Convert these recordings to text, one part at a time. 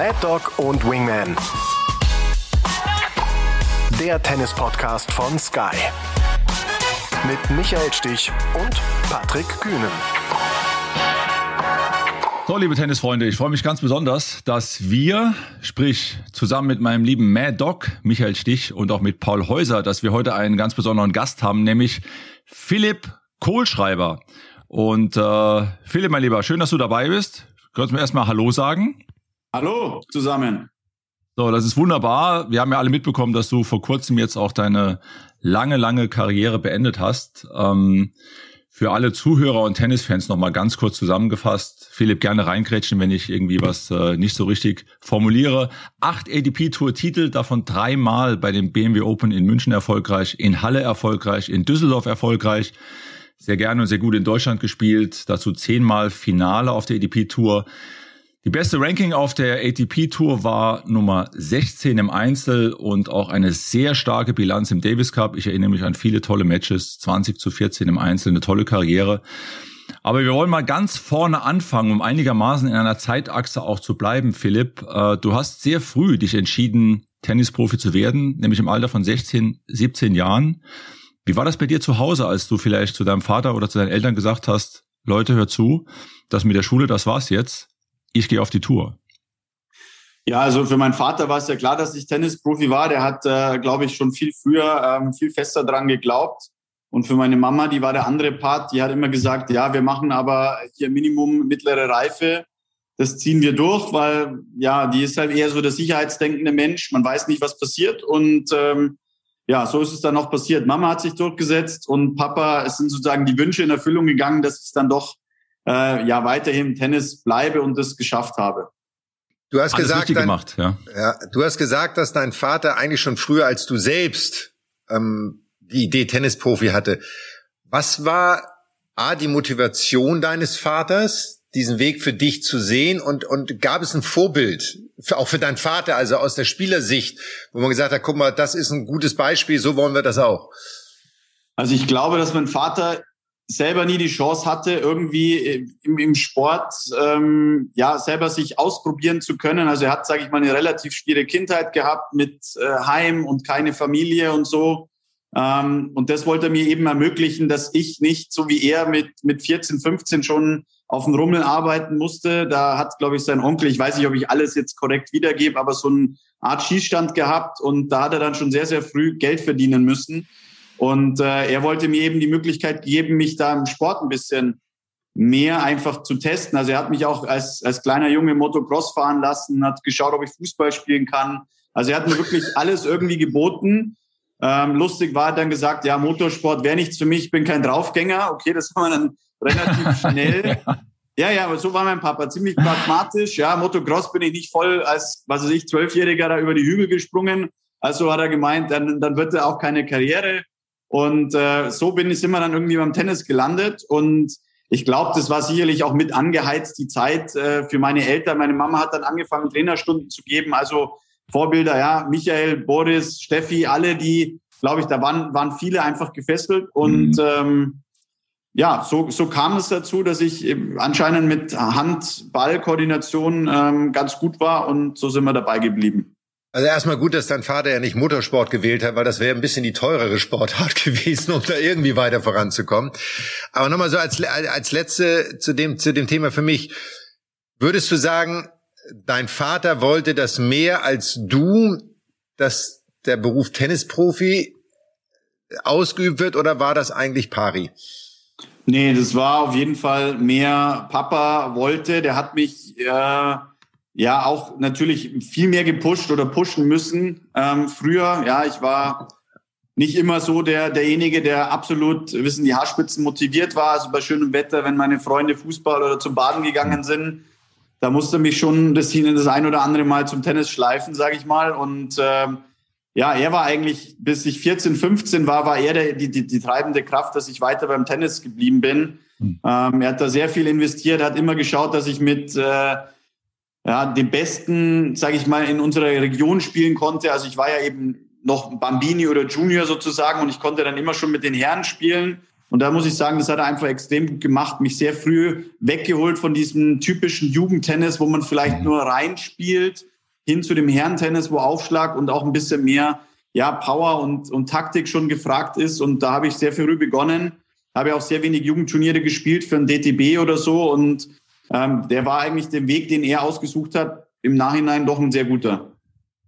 Mad Dog und Wingman. Der Tennis-Podcast von Sky. Mit Michael Stich und Patrick Kühnen. So, liebe Tennisfreunde, ich freue mich ganz besonders, dass wir, sprich zusammen mit meinem lieben Mad Dog, Michael Stich und auch mit Paul Häuser, dass wir heute einen ganz besonderen Gast haben, nämlich Philipp Kohlschreiber. Und äh, Philipp, mein Lieber, schön, dass du dabei bist. Kannst du mir erstmal Hallo sagen? Hallo zusammen. So, das ist wunderbar. Wir haben ja alle mitbekommen, dass du vor kurzem jetzt auch deine lange, lange Karriere beendet hast. Ähm, für alle Zuhörer und Tennisfans nochmal ganz kurz zusammengefasst. Philipp, gerne reingrätschen, wenn ich irgendwie was äh, nicht so richtig formuliere. Acht ADP-Tour-Titel, davon dreimal bei dem BMW Open in München erfolgreich, in Halle erfolgreich, in Düsseldorf erfolgreich. Sehr gerne und sehr gut in Deutschland gespielt. Dazu zehnmal Finale auf der ADP-Tour. Die beste Ranking auf der ATP Tour war Nummer 16 im Einzel und auch eine sehr starke Bilanz im Davis Cup. Ich erinnere mich an viele tolle Matches, 20 zu 14 im Einzel, eine tolle Karriere. Aber wir wollen mal ganz vorne anfangen, um einigermaßen in einer Zeitachse auch zu bleiben, Philipp. Äh, du hast sehr früh dich entschieden, Tennisprofi zu werden, nämlich im Alter von 16, 17 Jahren. Wie war das bei dir zu Hause, als du vielleicht zu deinem Vater oder zu deinen Eltern gesagt hast, Leute, hör zu, das mit der Schule, das war's jetzt ich gehe auf die Tour? Ja, also für meinen Vater war es ja klar, dass ich Tennisprofi war. Der hat, äh, glaube ich, schon viel früher ähm, viel fester dran geglaubt. Und für meine Mama, die war der andere Part, die hat immer gesagt, ja, wir machen aber hier Minimum mittlere Reife. Das ziehen wir durch, weil ja, die ist halt eher so der sicherheitsdenkende Mensch. Man weiß nicht, was passiert. Und ähm, ja, so ist es dann auch passiert. Mama hat sich durchgesetzt und Papa, es sind sozusagen die Wünsche in Erfüllung gegangen, dass es dann doch äh, ja weiterhin im Tennis bleibe und das geschafft habe. Du hast Alles gesagt, dein, gemacht, ja. ja. Du hast gesagt, dass dein Vater eigentlich schon früher als du selbst ähm, die Idee Tennisprofi hatte. Was war a die Motivation deines Vaters, diesen Weg für dich zu sehen und und gab es ein Vorbild für, auch für deinen Vater, also aus der Spielersicht, wo man gesagt hat, guck mal, das ist ein gutes Beispiel, so wollen wir das auch. Also ich glaube, dass mein Vater selber nie die Chance hatte, irgendwie im, im Sport ähm, ja selber sich ausprobieren zu können. Also er hat, sage ich mal, eine relativ schwierige Kindheit gehabt mit äh, Heim und keine Familie und so. Ähm, und das wollte er mir eben ermöglichen, dass ich nicht so wie er mit mit 14, 15 schon auf dem Rummel arbeiten musste. Da hat, glaube ich, sein Onkel, ich weiß nicht, ob ich alles jetzt korrekt wiedergebe, aber so eine Art Schießstand gehabt und da hat er dann schon sehr, sehr früh Geld verdienen müssen. Und äh, er wollte mir eben die Möglichkeit geben, mich da im Sport ein bisschen mehr einfach zu testen. Also er hat mich auch als, als kleiner Junge Motocross fahren lassen, hat geschaut, ob ich Fußball spielen kann. Also er hat mir wirklich alles irgendwie geboten. Ähm, lustig war, hat dann gesagt, ja, Motorsport wäre nichts für mich, ich bin kein Draufgänger. Okay, das war dann relativ schnell. Ja, ja, aber so war mein Papa, ziemlich pragmatisch. Ja, Motocross bin ich nicht voll als, was weiß ich, Zwölfjähriger da über die Hügel gesprungen. Also hat er gemeint, dann, dann wird er auch keine Karriere. Und äh, so bin ich sind wir dann irgendwie beim Tennis gelandet. Und ich glaube, das war sicherlich auch mit angeheizt, die Zeit äh, für meine Eltern. Meine Mama hat dann angefangen, Trainerstunden zu geben. Also Vorbilder, ja, Michael, Boris, Steffi, alle, die, glaube ich, da waren, waren viele einfach gefesselt. Und mhm. ähm, ja, so, so kam es dazu, dass ich anscheinend mit Hand-Ball-Koordination ähm, ganz gut war und so sind wir dabei geblieben. Also erstmal gut, dass dein Vater ja nicht Motorsport gewählt hat, weil das wäre ein bisschen die teurere Sportart gewesen, um da irgendwie weiter voranzukommen. Aber nochmal so als, als letzte zu dem, zu dem Thema für mich. Würdest du sagen, dein Vater wollte das mehr als du, dass der Beruf Tennisprofi ausgeübt wird oder war das eigentlich pari? Nee, das war auf jeden Fall mehr Papa wollte. Der hat mich äh, ja auch natürlich viel mehr gepusht oder pushen müssen ähm, früher. Ja, ich war nicht immer so der derjenige, der absolut wissen die Haarspitzen motiviert war. Also bei schönem Wetter, wenn meine Freunde Fußball oder zum Baden gegangen sind, da musste mich schon das hin das ein oder andere Mal zum Tennis schleifen, sage ich mal. Und ähm, ja, er war eigentlich, bis ich 14, 15 war, war er der, die, die, die treibende Kraft, dass ich weiter beim Tennis geblieben bin. Mhm. Ähm, er hat da sehr viel investiert, hat immer geschaut, dass ich mit äh, ja, den besten, sage ich mal, in unserer Region spielen konnte. Also ich war ja eben noch Bambini oder Junior sozusagen und ich konnte dann immer schon mit den Herren spielen. Und da muss ich sagen, das hat er einfach extrem gut gemacht, mich sehr früh weggeholt von diesem typischen Jugendtennis, wo man vielleicht nur reinspielt, hin zu dem Herrentennis, wo Aufschlag und auch ein bisschen mehr ja, Power und, und Taktik schon gefragt ist. Und da habe ich sehr früh begonnen, habe auch sehr wenig Jugendturniere gespielt für ein DTB oder so. Und ähm, der war eigentlich der Weg, den er ausgesucht hat, im Nachhinein doch ein sehr guter.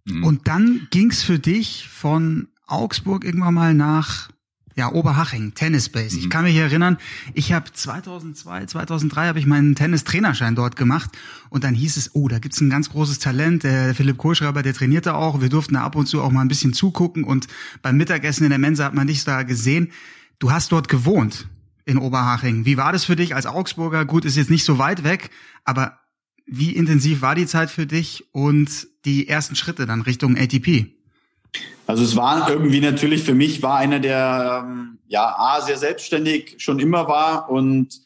Mhm. Und dann ging's für dich von Augsburg irgendwann mal nach ja, Oberhaching, Tennis Base. Mhm. Ich kann mich erinnern, ich habe 2002, 2003 habe ich meinen Tennistrainerschein dort gemacht und dann hieß es, oh, da gibt's ein ganz großes Talent, der Philipp Kohlschreiber, der trainierte auch, wir durften da ab und zu auch mal ein bisschen zugucken und beim Mittagessen in der Mensa hat man dich da gesehen. Du hast dort gewohnt in Oberhaching. Wie war das für dich als Augsburger? Gut, ist jetzt nicht so weit weg, aber wie intensiv war die Zeit für dich und die ersten Schritte dann Richtung ATP? Also es war irgendwie natürlich für mich war einer der ähm, ja a sehr selbstständig schon immer war und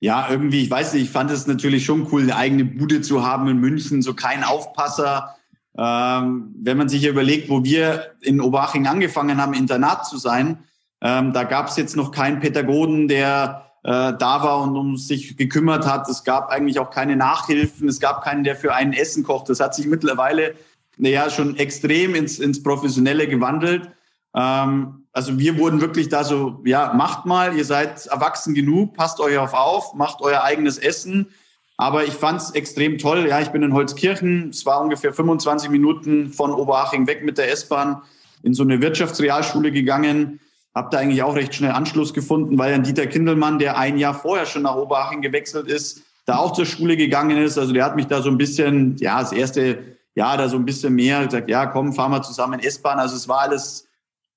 ja irgendwie ich weiß nicht ich fand es natürlich schon cool eine eigene Bude zu haben in München so kein Aufpasser ähm, wenn man sich überlegt wo wir in Oberhaching angefangen haben Internat zu sein ähm, da gab es jetzt noch keinen Pädagogen der äh, da war und um sich gekümmert hat. Es gab eigentlich auch keine Nachhilfen. Es gab keinen, der für einen Essen kocht. Das hat sich mittlerweile naja, schon extrem ins, ins Professionelle gewandelt. Ähm, also wir wurden wirklich da so, ja, macht mal, ihr seid erwachsen genug, passt euch auf auf, macht euer eigenes Essen. Aber ich fand es extrem toll. Ja, ich bin in Holzkirchen. Es war ungefähr 25 Minuten von Oberhaching weg mit der S-Bahn in so eine Wirtschaftsrealschule gegangen. Hab da eigentlich auch recht schnell Anschluss gefunden, weil ein Dieter Kindelmann, der ein Jahr vorher schon nach Oberhaching gewechselt ist, da auch zur Schule gegangen ist. Also der hat mich da so ein bisschen, ja, das erste ja, da so ein bisschen mehr gesagt, ja, komm, fahren wir zusammen S-Bahn. Also es war alles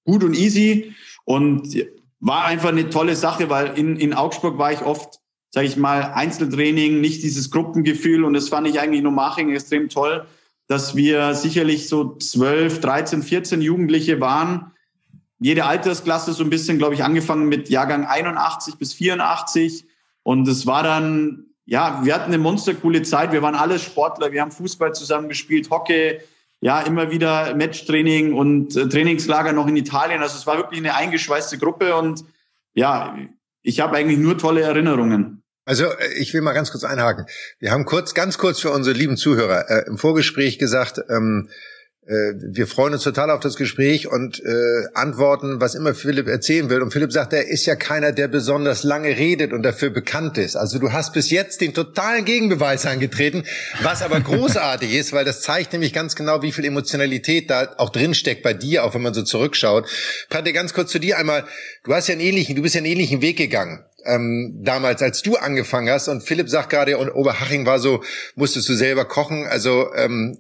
gut und easy und war einfach eine tolle Sache, weil in, in Augsburg war ich oft, sage ich mal, Einzeltraining, nicht dieses Gruppengefühl und das fand ich eigentlich nur Maching extrem toll, dass wir sicherlich so 12, 13, 14 Jugendliche waren. Jede Altersklasse so ein bisschen, glaube ich, angefangen mit Jahrgang 81 bis 84 und es war dann ja, wir hatten eine monstercoole Zeit. Wir waren alle Sportler. Wir haben Fußball zusammen gespielt, Hockey, ja, immer wieder Matchtraining und äh, Trainingslager noch in Italien. Also es war wirklich eine eingeschweißte Gruppe und ja, ich habe eigentlich nur tolle Erinnerungen. Also äh, ich will mal ganz kurz einhaken. Wir haben kurz, ganz kurz für unsere lieben Zuhörer äh, im Vorgespräch gesagt, ähm, äh, wir freuen uns total auf das Gespräch und äh, antworten, was immer Philipp erzählen will. Und Philipp sagt, er ist ja keiner, der besonders lange redet und dafür bekannt ist. Also du hast bis jetzt den totalen Gegenbeweis angetreten, was aber großartig ist, weil das zeigt nämlich ganz genau, wie viel Emotionalität da auch drinsteckt bei dir, auch wenn man so zurückschaut. Pate, ganz kurz zu dir einmal. Du hast ja einen ähnlichen, du bist ja einen ähnlichen Weg gegangen ähm, damals, als du angefangen hast. Und Philipp sagt gerade, und Oberhaching war so, musstest du selber kochen. Also ähm,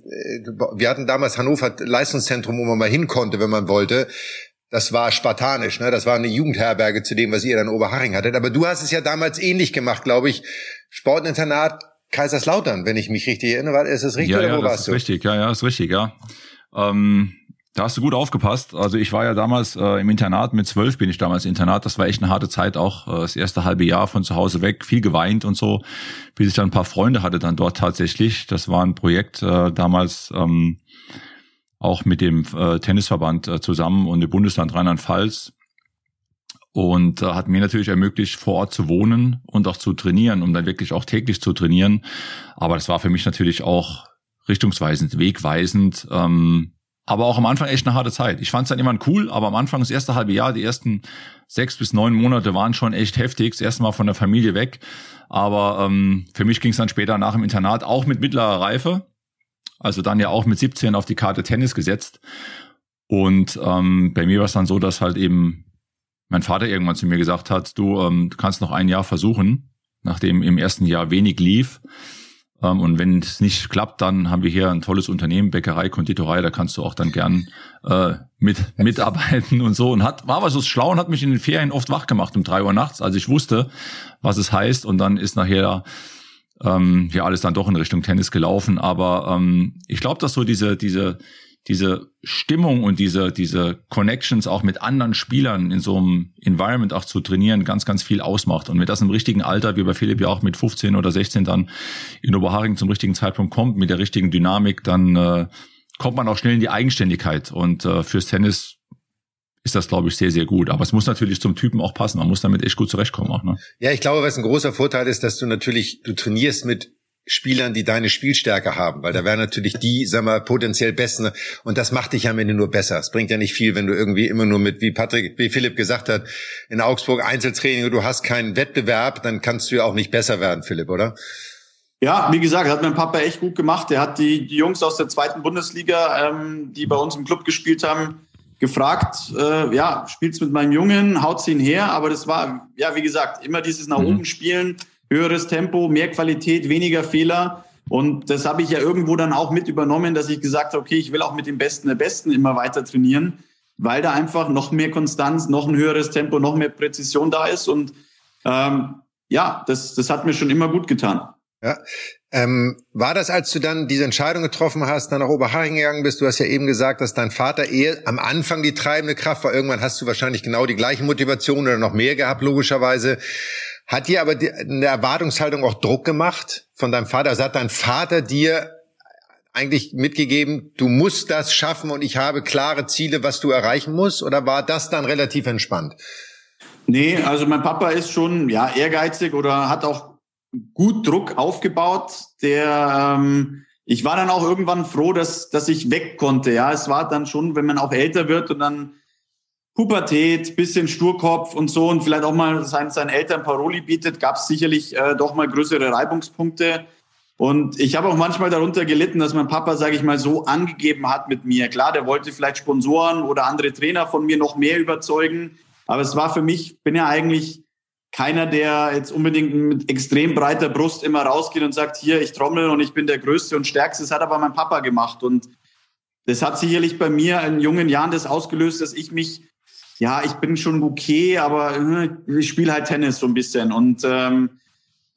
wir hatten damals Hannover Leistungszentrum, wo man mal hin konnte, wenn man wollte. Das war spartanisch, ne? Das war eine Jugendherberge zu dem, was ihr dann in Oberhaching hattet. Aber du hast es ja damals ähnlich gemacht, glaube ich. Sportinternat Kaiserslautern, wenn ich mich richtig erinnere. Ist das richtig ja, oder ja, wo das warst ist du? Richtig, ja, ja, ist richtig, ja. Ähm, da hast du gut aufgepasst. Also ich war ja damals äh, im Internat, mit zwölf bin ich damals Internat. Das war echt eine harte Zeit auch. Äh, das erste halbe Jahr von zu Hause weg, viel geweint und so, bis ich dann ein paar Freunde hatte dann dort tatsächlich. Das war ein Projekt äh, damals ähm, auch mit dem äh, Tennisverband äh, zusammen und dem Bundesland Rheinland-Pfalz. Und äh, hat mir natürlich ermöglicht, vor Ort zu wohnen und auch zu trainieren, um dann wirklich auch täglich zu trainieren. Aber das war für mich natürlich auch richtungsweisend, wegweisend. Ähm, aber auch am Anfang echt eine harte Zeit. Ich fand es dann immer cool, aber am Anfang, das erste halbe Jahr, die ersten sechs bis neun Monate waren schon echt heftig. Das erste Mal von der Familie weg. Aber ähm, für mich ging es dann später nach dem Internat auch mit mittlerer Reife. Also dann ja auch mit 17 auf die Karte Tennis gesetzt. Und ähm, bei mir war es dann so, dass halt eben mein Vater irgendwann zu mir gesagt hat, du, ähm, du kannst noch ein Jahr versuchen, nachdem im ersten Jahr wenig lief. Ähm, und wenn es nicht klappt, dann haben wir hier ein tolles Unternehmen, Bäckerei, Konditorei, da kannst du auch dann gern äh, mit mitarbeiten und so. Und hat, war aber so schlau und hat mich in den Ferien oft wach gemacht um drei Uhr nachts, als ich wusste, was es heißt. Und dann ist nachher ähm, ja alles dann doch in Richtung Tennis gelaufen. Aber ähm, ich glaube, dass so diese, diese diese Stimmung und diese, diese Connections auch mit anderen Spielern in so einem Environment auch zu trainieren, ganz, ganz viel ausmacht. Und wenn das im richtigen Alter, wie bei Philipp ja auch mit 15 oder 16 dann in Oberharing zum richtigen Zeitpunkt kommt, mit der richtigen Dynamik, dann äh, kommt man auch schnell in die Eigenständigkeit. Und äh, fürs Tennis ist das, glaube ich, sehr, sehr gut. Aber es muss natürlich zum Typen auch passen. Man muss damit echt gut zurechtkommen auch. Ne? Ja, ich glaube, was ein großer Vorteil ist, dass du natürlich, du trainierst mit Spielern, die deine Spielstärke haben, weil da wären natürlich die, sag mal, potenziell besten und das macht dich am Ende nur besser. Es bringt ja nicht viel, wenn du irgendwie immer nur mit, wie Patrick, wie Philipp gesagt hat, in Augsburg Einzeltraining und du hast keinen Wettbewerb, dann kannst du ja auch nicht besser werden, Philipp, oder? Ja, wie gesagt, hat mein Papa echt gut gemacht. Er hat die, die Jungs aus der zweiten Bundesliga, ähm, die bei uns im Club gespielt haben, gefragt, äh, ja, spielt's mit meinem Jungen, haut's ihn her, aber das war, ja, wie gesagt, immer dieses nach mhm. oben spielen, höheres Tempo, mehr Qualität, weniger Fehler. Und das habe ich ja irgendwo dann auch mit übernommen, dass ich gesagt habe, okay, ich will auch mit dem Besten der Besten immer weiter trainieren, weil da einfach noch mehr Konstanz, noch ein höheres Tempo, noch mehr Präzision da ist. Und ähm, ja, das, das hat mir schon immer gut getan. Ja. Ähm, war das, als du dann diese Entscheidung getroffen hast, dann nach Oberhaching gegangen bist? Du hast ja eben gesagt, dass dein Vater eher am Anfang die treibende Kraft war. Irgendwann hast du wahrscheinlich genau die gleiche Motivation oder noch mehr gehabt, logischerweise. Hat dir aber die, eine Erwartungshaltung auch Druck gemacht von deinem Vater? Also hat dein Vater dir eigentlich mitgegeben, du musst das schaffen und ich habe klare Ziele, was du erreichen musst? Oder war das dann relativ entspannt? Nee, also mein Papa ist schon ja ehrgeizig oder hat auch gut Druck aufgebaut. Der ähm, ich war dann auch irgendwann froh, dass dass ich weg konnte. Ja, es war dann schon, wenn man auch älter wird und dann Pubertät, bisschen Sturkopf und so und vielleicht auch mal seinen, seinen Eltern Paroli bietet, gab es sicherlich äh, doch mal größere Reibungspunkte. Und ich habe auch manchmal darunter gelitten, dass mein Papa, sage ich mal, so angegeben hat mit mir. Klar, der wollte vielleicht Sponsoren oder andere Trainer von mir noch mehr überzeugen. Aber es war für mich, bin ja eigentlich keiner, der jetzt unbedingt mit extrem breiter Brust immer rausgeht und sagt, hier, ich trommel und ich bin der Größte und Stärkste. Das hat aber mein Papa gemacht. Und das hat sicherlich bei mir in jungen Jahren das ausgelöst, dass ich mich ja, ich bin schon okay, aber äh, ich spiele halt Tennis so ein bisschen. Und ähm,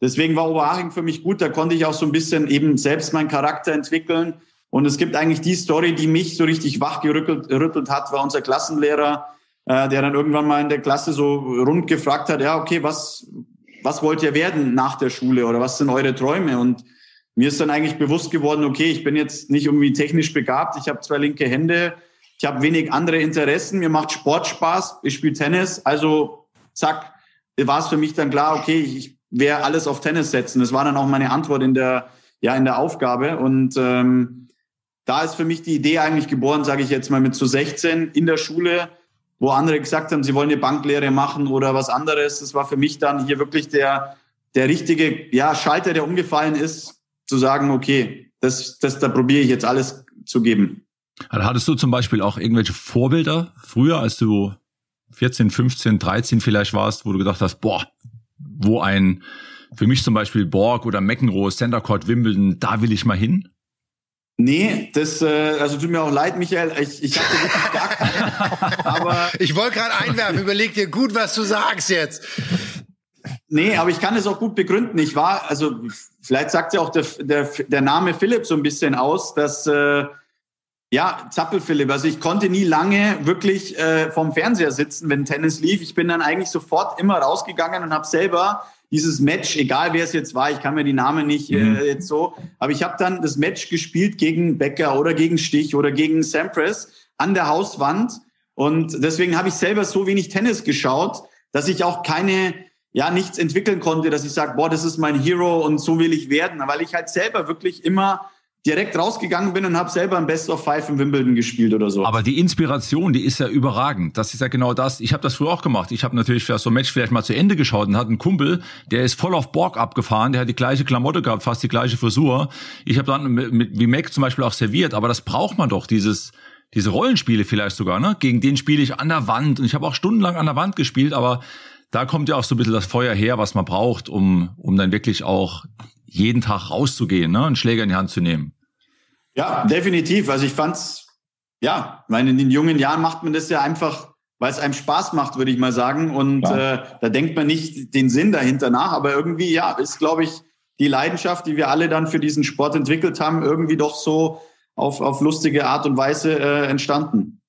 deswegen war Oberhaching für mich gut. Da konnte ich auch so ein bisschen eben selbst meinen Charakter entwickeln. Und es gibt eigentlich die Story, die mich so richtig wachgerüttelt hat, war unser Klassenlehrer, äh, der dann irgendwann mal in der Klasse so rund gefragt hat, ja, okay, was, was wollt ihr werden nach der Schule oder was sind eure Träume? Und mir ist dann eigentlich bewusst geworden, okay, ich bin jetzt nicht irgendwie technisch begabt, ich habe zwei linke Hände, ich habe wenig andere Interessen, mir macht Sport Spaß, ich spiele Tennis, also zack, war es für mich dann klar, okay, ich werde alles auf Tennis setzen. Das war dann auch meine Antwort in der, ja, in der Aufgabe. Und ähm, da ist für mich die Idee eigentlich geboren, sage ich jetzt mal mit zu 16 in der Schule, wo andere gesagt haben, sie wollen eine Banklehre machen oder was anderes. Das war für mich dann hier wirklich der, der richtige ja, Schalter, der umgefallen ist, zu sagen, okay, das, das, da probiere ich jetzt alles zu geben. Also hattest du zum Beispiel auch irgendwelche Vorbilder früher, als du 14, 15, 13 vielleicht warst, wo du gedacht hast, boah, wo ein, für mich zum Beispiel Borg oder Meckenroe, Center Court Wimbledon, da will ich mal hin? Nee, das, äh, also tut mir auch leid, Michael, ich, ich hatte wirklich gar keine. aber ich wollte gerade einwerfen, überleg dir gut, was du sagst jetzt. Nee, aber ich kann es auch gut begründen. Ich war, also vielleicht sagt ja auch der, der, der Name Philipp so ein bisschen aus, dass äh, ja, Zappel-Philipp. Also ich konnte nie lange wirklich äh, vorm Fernseher sitzen, wenn Tennis lief. Ich bin dann eigentlich sofort immer rausgegangen und habe selber dieses Match, egal wer es jetzt war, ich kann mir die Namen nicht äh, mhm. jetzt so, aber ich habe dann das Match gespielt gegen Becker oder gegen Stich oder gegen Sampras an der Hauswand. Und deswegen habe ich selber so wenig Tennis geschaut, dass ich auch keine, ja, nichts entwickeln konnte, dass ich sage, boah, das ist mein Hero und so will ich werden, weil ich halt selber wirklich immer direkt rausgegangen bin und habe selber ein Best of Five in Wimbledon gespielt oder so. Aber die Inspiration, die ist ja überragend. Das ist ja genau das. Ich habe das früher auch gemacht. Ich habe natürlich für so ein Match vielleicht mal zu Ende geschaut und hatte einen Kumpel, der ist voll auf Borg abgefahren, der hat die gleiche Klamotte gehabt, fast die gleiche Frisur. Ich habe dann mit, mit, wie Mac zum Beispiel auch serviert, aber das braucht man doch, dieses diese Rollenspiele vielleicht sogar, ne? Gegen den spiele ich an der Wand und ich habe auch stundenlang an der Wand gespielt, aber da kommt ja auch so ein bisschen das Feuer her, was man braucht, um, um dann wirklich auch jeden Tag rauszugehen, ne, einen Schläger in die Hand zu nehmen. Ja, definitiv. Also ich fand's, ja, meine, in den jungen Jahren macht man das ja einfach, weil es einem Spaß macht, würde ich mal sagen. Und ja. äh, da denkt man nicht den Sinn dahinter nach. Aber irgendwie, ja, ist, glaube ich, die Leidenschaft, die wir alle dann für diesen Sport entwickelt haben, irgendwie doch so auf, auf lustige Art und Weise äh, entstanden.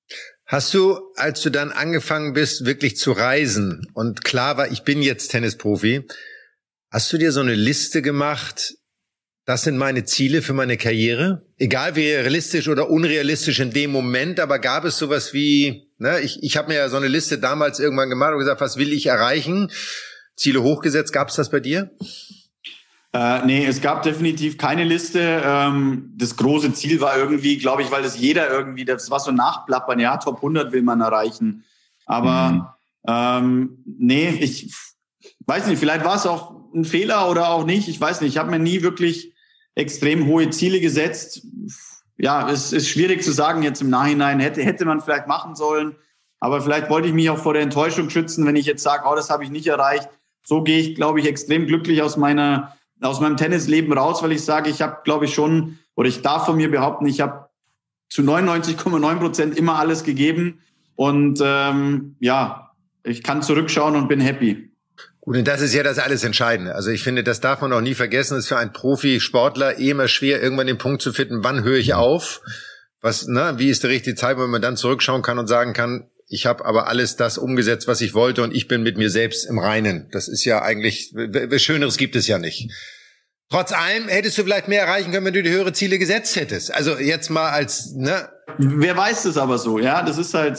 Hast du, als du dann angefangen bist, wirklich zu reisen und klar war, ich bin jetzt Tennisprofi, Hast du dir so eine Liste gemacht, das sind meine Ziele für meine Karriere. Egal wie realistisch oder unrealistisch in dem Moment, aber gab es sowas wie, ne, ich, ich habe mir ja so eine Liste damals irgendwann gemacht und gesagt, was will ich erreichen? Ziele hochgesetzt, gab es das bei dir? Äh, nee, es gab definitiv keine Liste. Ähm, das große Ziel war irgendwie, glaube ich, weil das jeder irgendwie, das war so nachplappern, ja, Top 100 will man erreichen. Aber mhm. ähm, nee, ich weiß nicht, vielleicht war es auch ein Fehler oder auch nicht. Ich weiß nicht, ich habe mir nie wirklich extrem hohe Ziele gesetzt. Ja, es ist schwierig zu sagen jetzt im Nachhinein, hätte, hätte man vielleicht machen sollen. Aber vielleicht wollte ich mich auch vor der Enttäuschung schützen, wenn ich jetzt sage, oh, das habe ich nicht erreicht. So gehe ich, glaube ich, extrem glücklich aus meiner, aus meinem Tennisleben raus, weil ich sage, ich habe, glaube ich, schon, oder ich darf von mir behaupten, ich habe zu 99,9 Prozent immer alles gegeben. Und ähm, ja, ich kann zurückschauen und bin happy. Gut, und das ist ja das alles Entscheidende. Also ich finde, das darf man auch nie vergessen. Es ist für einen Profisportler eh immer schwer, irgendwann den Punkt zu finden, wann höre ich auf? Was, ne, wie ist die richtige Zeit, wenn man dann zurückschauen kann und sagen kann, ich habe aber alles das umgesetzt, was ich wollte und ich bin mit mir selbst im Reinen. Das ist ja eigentlich, was Schöneres gibt es ja nicht. Trotz allem hättest du vielleicht mehr erreichen können, wenn du die höhere Ziele gesetzt hättest. Also jetzt mal als, ne? Wer weiß das aber so, ja? Das ist halt.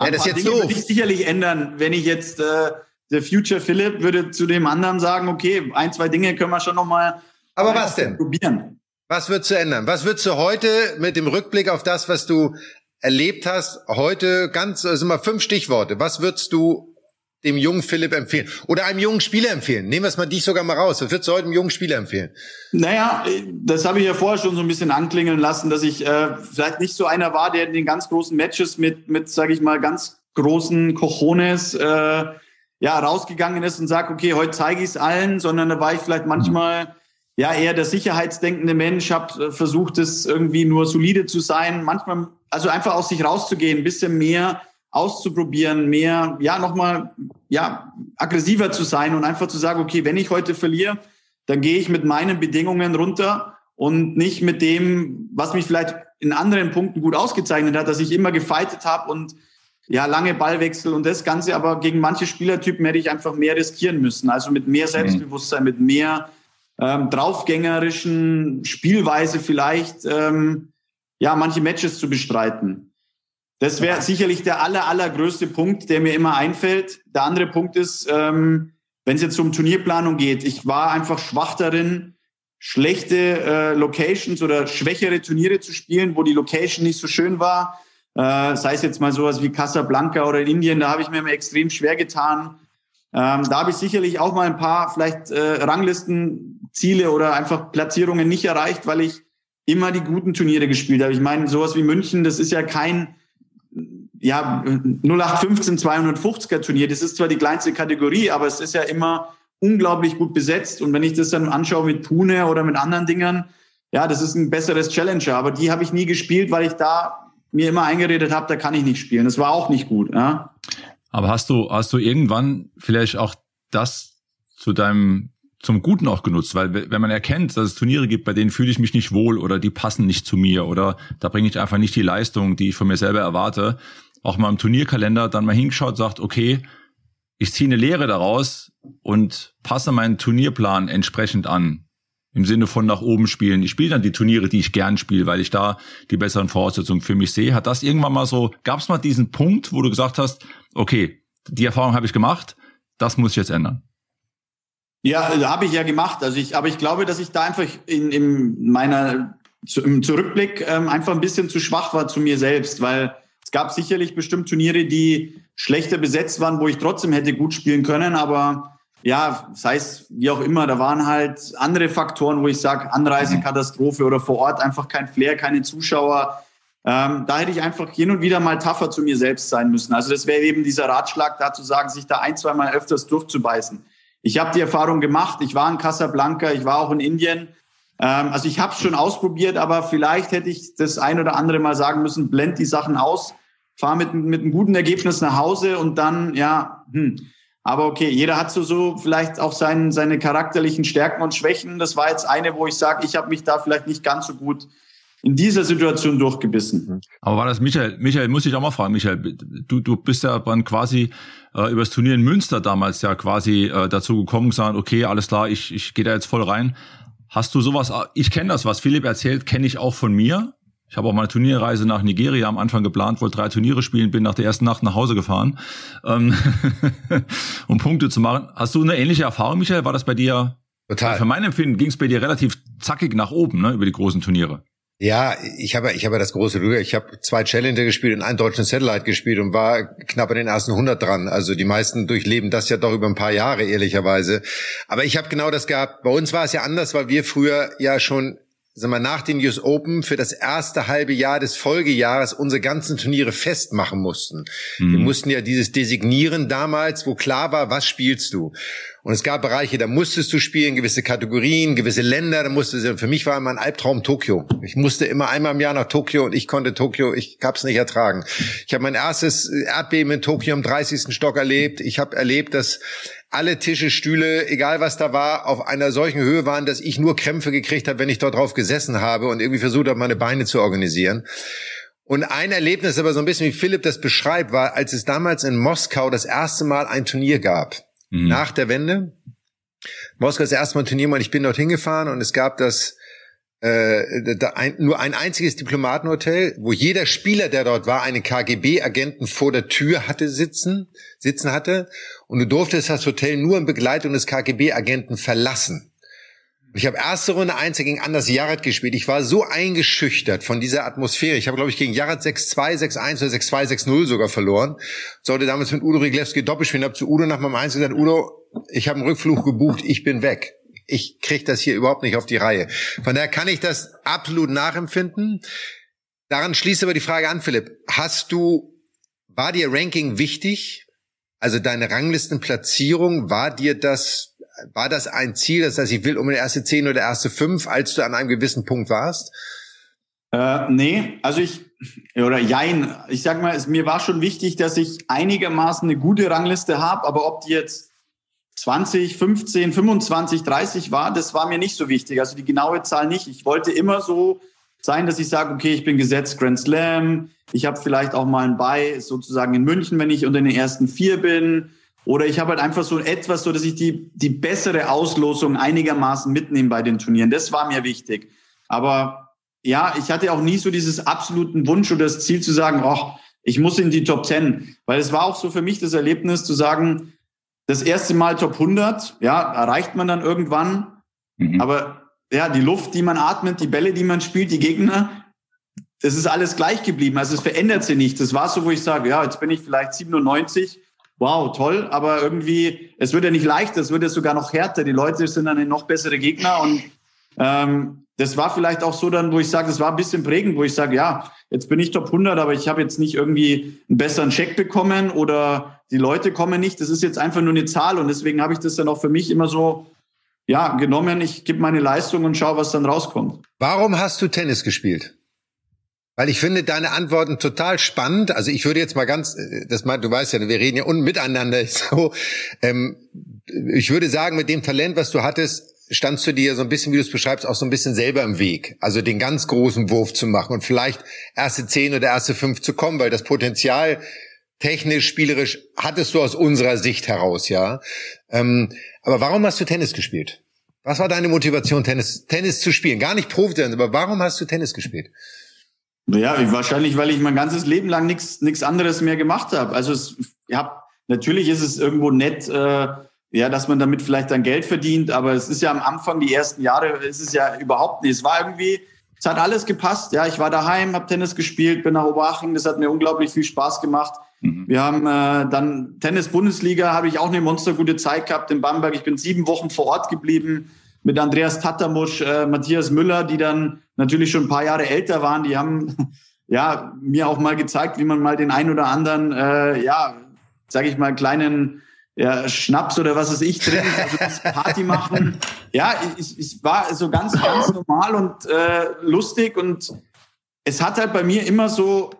Ja, das ist jetzt Dinge doof. Würde ich sicherlich ändern, wenn ich jetzt äh, der Future Philip würde zu dem anderen sagen, okay, ein, zwei Dinge können wir schon noch mal Aber was denn? probieren. Was würdest du ändern? Was würdest du heute mit dem Rückblick auf das, was du erlebt hast, heute ganz, also mal fünf Stichworte. Was würdest du dem jungen Philipp empfehlen? Oder einem jungen Spieler empfehlen? Nehmen wir es mal dich sogar mal raus. Was würdest du heute einem jungen Spieler empfehlen? Naja, das habe ich ja vorher schon so ein bisschen anklingeln lassen, dass ich äh, vielleicht nicht so einer war, der in den ganz großen Matches mit, mit sage ich mal, ganz großen Cojones äh, ja, rausgegangen ist und sagt, okay, heute zeige ich es allen, sondern da war ich vielleicht manchmal ja eher der sicherheitsdenkende Mensch, habe äh, versucht, es irgendwie nur solide zu sein. Manchmal, also einfach aus sich rauszugehen, ein bisschen mehr auszuprobieren, mehr, ja, nochmal, ja, aggressiver zu sein und einfach zu sagen, okay, wenn ich heute verliere, dann gehe ich mit meinen Bedingungen runter und nicht mit dem, was mich vielleicht in anderen Punkten gut ausgezeichnet hat, dass ich immer gefeitet habe und ja, lange Ballwechsel und das Ganze, aber gegen manche Spielertypen hätte ich einfach mehr riskieren müssen. Also mit mehr mhm. Selbstbewusstsein, mit mehr ähm, draufgängerischen Spielweise vielleicht, ähm, ja, manche Matches zu bestreiten. Das wäre sicherlich der aller, allergrößte Punkt, der mir immer einfällt. Der andere Punkt ist, ähm, wenn es jetzt um Turnierplanung geht, ich war einfach schwach darin, schlechte äh, Locations oder schwächere Turniere zu spielen, wo die Location nicht so schön war äh, sei es jetzt mal sowas wie Casablanca oder in Indien, da habe ich mir immer extrem schwer getan. Ähm, da habe ich sicherlich auch mal ein paar vielleicht äh, Ranglistenziele oder einfach Platzierungen nicht erreicht, weil ich immer die guten Turniere gespielt habe. Ich meine, sowas wie München, das ist ja kein ja, 0815 250er Turnier. Das ist zwar die kleinste Kategorie, aber es ist ja immer unglaublich gut besetzt. Und wenn ich das dann anschaue mit Pune oder mit anderen Dingern, ja, das ist ein besseres Challenger. Aber die habe ich nie gespielt, weil ich da mir immer eingeredet habe, da kann ich nicht spielen. Das war auch nicht gut. Ja? Aber hast du, hast du irgendwann vielleicht auch das zu deinem zum Guten auch genutzt, weil wenn man erkennt, dass es Turniere gibt, bei denen fühle ich mich nicht wohl oder die passen nicht zu mir oder da bringe ich einfach nicht die Leistung, die ich von mir selber erwarte, auch mal im Turnierkalender dann mal hingeschaut, sagt, okay, ich ziehe eine Lehre daraus und passe meinen Turnierplan entsprechend an im Sinne von nach oben spielen. Ich spiele dann die Turniere, die ich gern spiele, weil ich da die besseren Voraussetzungen für mich sehe. Hat das irgendwann mal so, gab es mal diesen Punkt, wo du gesagt hast, okay, die Erfahrung habe ich gemacht, das muss ich jetzt ändern? Ja, habe ich ja gemacht. Also ich, aber ich glaube, dass ich da einfach in, in meiner im Zurückblick ähm, einfach ein bisschen zu schwach war zu mir selbst, weil es gab sicherlich bestimmt Turniere, die schlechter besetzt waren, wo ich trotzdem hätte gut spielen können, aber ja, sei es wie auch immer, da waren halt andere Faktoren, wo ich sage, Anreisekatastrophe oder vor Ort einfach kein Flair, keine Zuschauer. Ähm, da hätte ich einfach hin und wieder mal tougher zu mir selbst sein müssen. Also das wäre eben dieser Ratschlag, da zu sagen, sich da ein, zwei Mal öfters durchzubeißen. Ich habe die Erfahrung gemacht, ich war in Casablanca, ich war auch in Indien. Ähm, also ich habe es schon ausprobiert, aber vielleicht hätte ich das ein oder andere Mal sagen müssen, blend die Sachen aus, fahr mit, mit einem guten Ergebnis nach Hause und dann, ja, hm, aber okay, jeder hat so, so vielleicht auch sein, seine charakterlichen Stärken und Schwächen. Das war jetzt eine, wo ich sage, ich habe mich da vielleicht nicht ganz so gut in dieser Situation durchgebissen. Mhm. Aber war das Michael? Michael, muss ich auch mal fragen, Michael, du, du bist ja dann quasi äh, übers Turnier in Münster damals ja quasi äh, dazu gekommen, sagen, okay, alles klar, ich, ich gehe da jetzt voll rein. Hast du sowas? Ich kenne das, was Philipp erzählt, kenne ich auch von mir. Ich habe auch mal eine Turnierreise nach Nigeria am Anfang geplant, wollte drei Turniere spielen, bin nach der ersten Nacht nach Hause gefahren, ähm, um Punkte zu machen. Hast du eine ähnliche Erfahrung, Michael? War das bei dir? Total. Für mein Empfinden ging es bei dir relativ zackig nach oben, ne, über die großen Turniere. Ja, ich habe ich habe das große Glück. Ich habe zwei Challenger gespielt und einen deutschen Satellite gespielt und war knapp an den ersten 100 dran. Also die meisten durchleben das ja doch über ein paar Jahre ehrlicherweise. Aber ich habe genau das gehabt. Bei uns war es ja anders, weil wir früher ja schon sagen wir, nach den US Open für das erste halbe Jahr des Folgejahres unsere ganzen Turniere festmachen mussten. Mhm. Wir mussten ja dieses designieren damals, wo klar war, was spielst du. Und es gab Bereiche, da musstest du spielen, gewisse Kategorien, gewisse Länder, da musstest du, für mich war immer ein Albtraum Tokio. Ich musste immer einmal im Jahr nach Tokio und ich konnte Tokio, ich hab's nicht ertragen. Ich habe mein erstes Erdbeben in Tokio im 30. Stock erlebt. Ich habe erlebt, dass alle Tische, Stühle, egal was da war, auf einer solchen Höhe waren, dass ich nur Krämpfe gekriegt habe, wenn ich dort drauf gesessen habe und irgendwie versucht habe, meine Beine zu organisieren. Und ein Erlebnis, aber so ein bisschen wie Philipp das beschreibt, war, als es damals in Moskau das erste Mal ein Turnier gab. Mhm. Nach der Wende. Moskau das erste Mal ein Turnier und ich bin dorthin gefahren und es gab das äh, da ein, nur ein einziges Diplomatenhotel, wo jeder Spieler, der dort war, einen KGB-Agenten vor der Tür hatte sitzen, sitzen hatte. Und du durftest das Hotel nur in Begleitung des KGB-Agenten verlassen. Ich habe erste Runde Einzel gegen Anders Jared gespielt. Ich war so eingeschüchtert von dieser Atmosphäre. Ich habe, glaube ich, gegen Jared 6-2, 6-1 oder 6-2, 6-0 sogar verloren. Sollte damals mit Udo Riglewski doppelt spielen. Habe zu Udo nach meinem Einzel gesagt, Udo, ich habe einen Rückflug gebucht, ich bin weg ich kriege das hier überhaupt nicht auf die Reihe. Von daher kann ich das absolut nachempfinden. Daran schließt aber die Frage an, Philipp. Hast du, war dir Ranking wichtig? Also deine Ranglistenplatzierung, war dir das, war das ein Ziel, das heißt, ich will um die erste zehn oder erste fünf, als du an einem gewissen Punkt warst? Äh, nee, also ich, oder jein, ich sag mal, es, mir war schon wichtig, dass ich einigermaßen eine gute Rangliste habe, aber ob die jetzt 20, 15, 25, 30 war, das war mir nicht so wichtig. Also die genaue Zahl nicht. Ich wollte immer so sein, dass ich sage, okay, ich bin gesetzt Grand Slam. Ich habe vielleicht auch mal ein Bei sozusagen in München, wenn ich unter den ersten vier bin. Oder ich habe halt einfach so etwas, so dass ich die, die bessere Auslosung einigermaßen mitnehme bei den Turnieren. Das war mir wichtig. Aber ja, ich hatte auch nie so dieses absoluten Wunsch oder das Ziel zu sagen, oh, ich muss in die Top 10. Weil es war auch so für mich das Erlebnis zu sagen, das erste Mal Top 100, ja, erreicht man dann irgendwann. Mhm. Aber ja, die Luft, die man atmet, die Bälle, die man spielt, die Gegner, das ist alles gleich geblieben. Also es verändert sich nicht. Das war so, wo ich sage, ja, jetzt bin ich vielleicht 97. Wow, toll, aber irgendwie, es wird ja nicht leichter, es wird ja sogar noch härter. Die Leute sind dann noch bessere Gegner und ähm, das war vielleicht auch so dann, wo ich sage, das war ein bisschen prägend, wo ich sage, ja, jetzt bin ich Top 100, aber ich habe jetzt nicht irgendwie einen besseren Check bekommen oder die Leute kommen nicht. Das ist jetzt einfach nur eine Zahl und deswegen habe ich das dann auch für mich immer so ja, genommen. Ich gebe meine Leistung und schaue, was dann rauskommt. Warum hast du Tennis gespielt? Weil ich finde deine Antworten total spannend. Also ich würde jetzt mal ganz, äh, das mal, du weißt ja, wir reden ja un miteinander so. Ähm, ich würde sagen, mit dem Talent, was du hattest, standst du dir so ein bisschen, wie du es beschreibst, auch so ein bisschen selber im Weg. Also den ganz großen Wurf zu machen und vielleicht erste zehn oder erste fünf zu kommen, weil das Potenzial technisch, spielerisch hattest du aus unserer Sicht heraus, ja. Ähm, aber warum hast du Tennis gespielt? Was war deine Motivation, Tennis, Tennis zu spielen? Gar nicht Profi, aber warum hast du Tennis gespielt? Ja, wahrscheinlich, weil ich mein ganzes Leben lang nichts anderes mehr gemacht habe. Also es, ja, natürlich ist es irgendwo nett, äh, ja, dass man damit vielleicht dann Geld verdient, aber es ist ja am Anfang, die ersten Jahre, ist es ja überhaupt nicht. Es war irgendwie, es hat alles gepasst. Ja, ich war daheim, habe Tennis gespielt, bin nach Oberhaching, das hat mir unglaublich viel Spaß gemacht. Mhm. Wir haben äh, dann Tennis-Bundesliga, habe ich auch eine monstergute Zeit gehabt in Bamberg. Ich bin sieben Wochen vor Ort geblieben mit Andreas Tattamusch, äh, Matthias Müller, die dann natürlich schon ein paar Jahre älter waren. Die haben ja mir auch mal gezeigt, wie man mal den ein oder anderen, äh, ja, sage ich mal, kleinen ja, Schnaps oder was weiß ich drin, also das Party machen. Ja, ich, ich war so ganz, ganz normal und äh, lustig und es hat halt bei mir immer so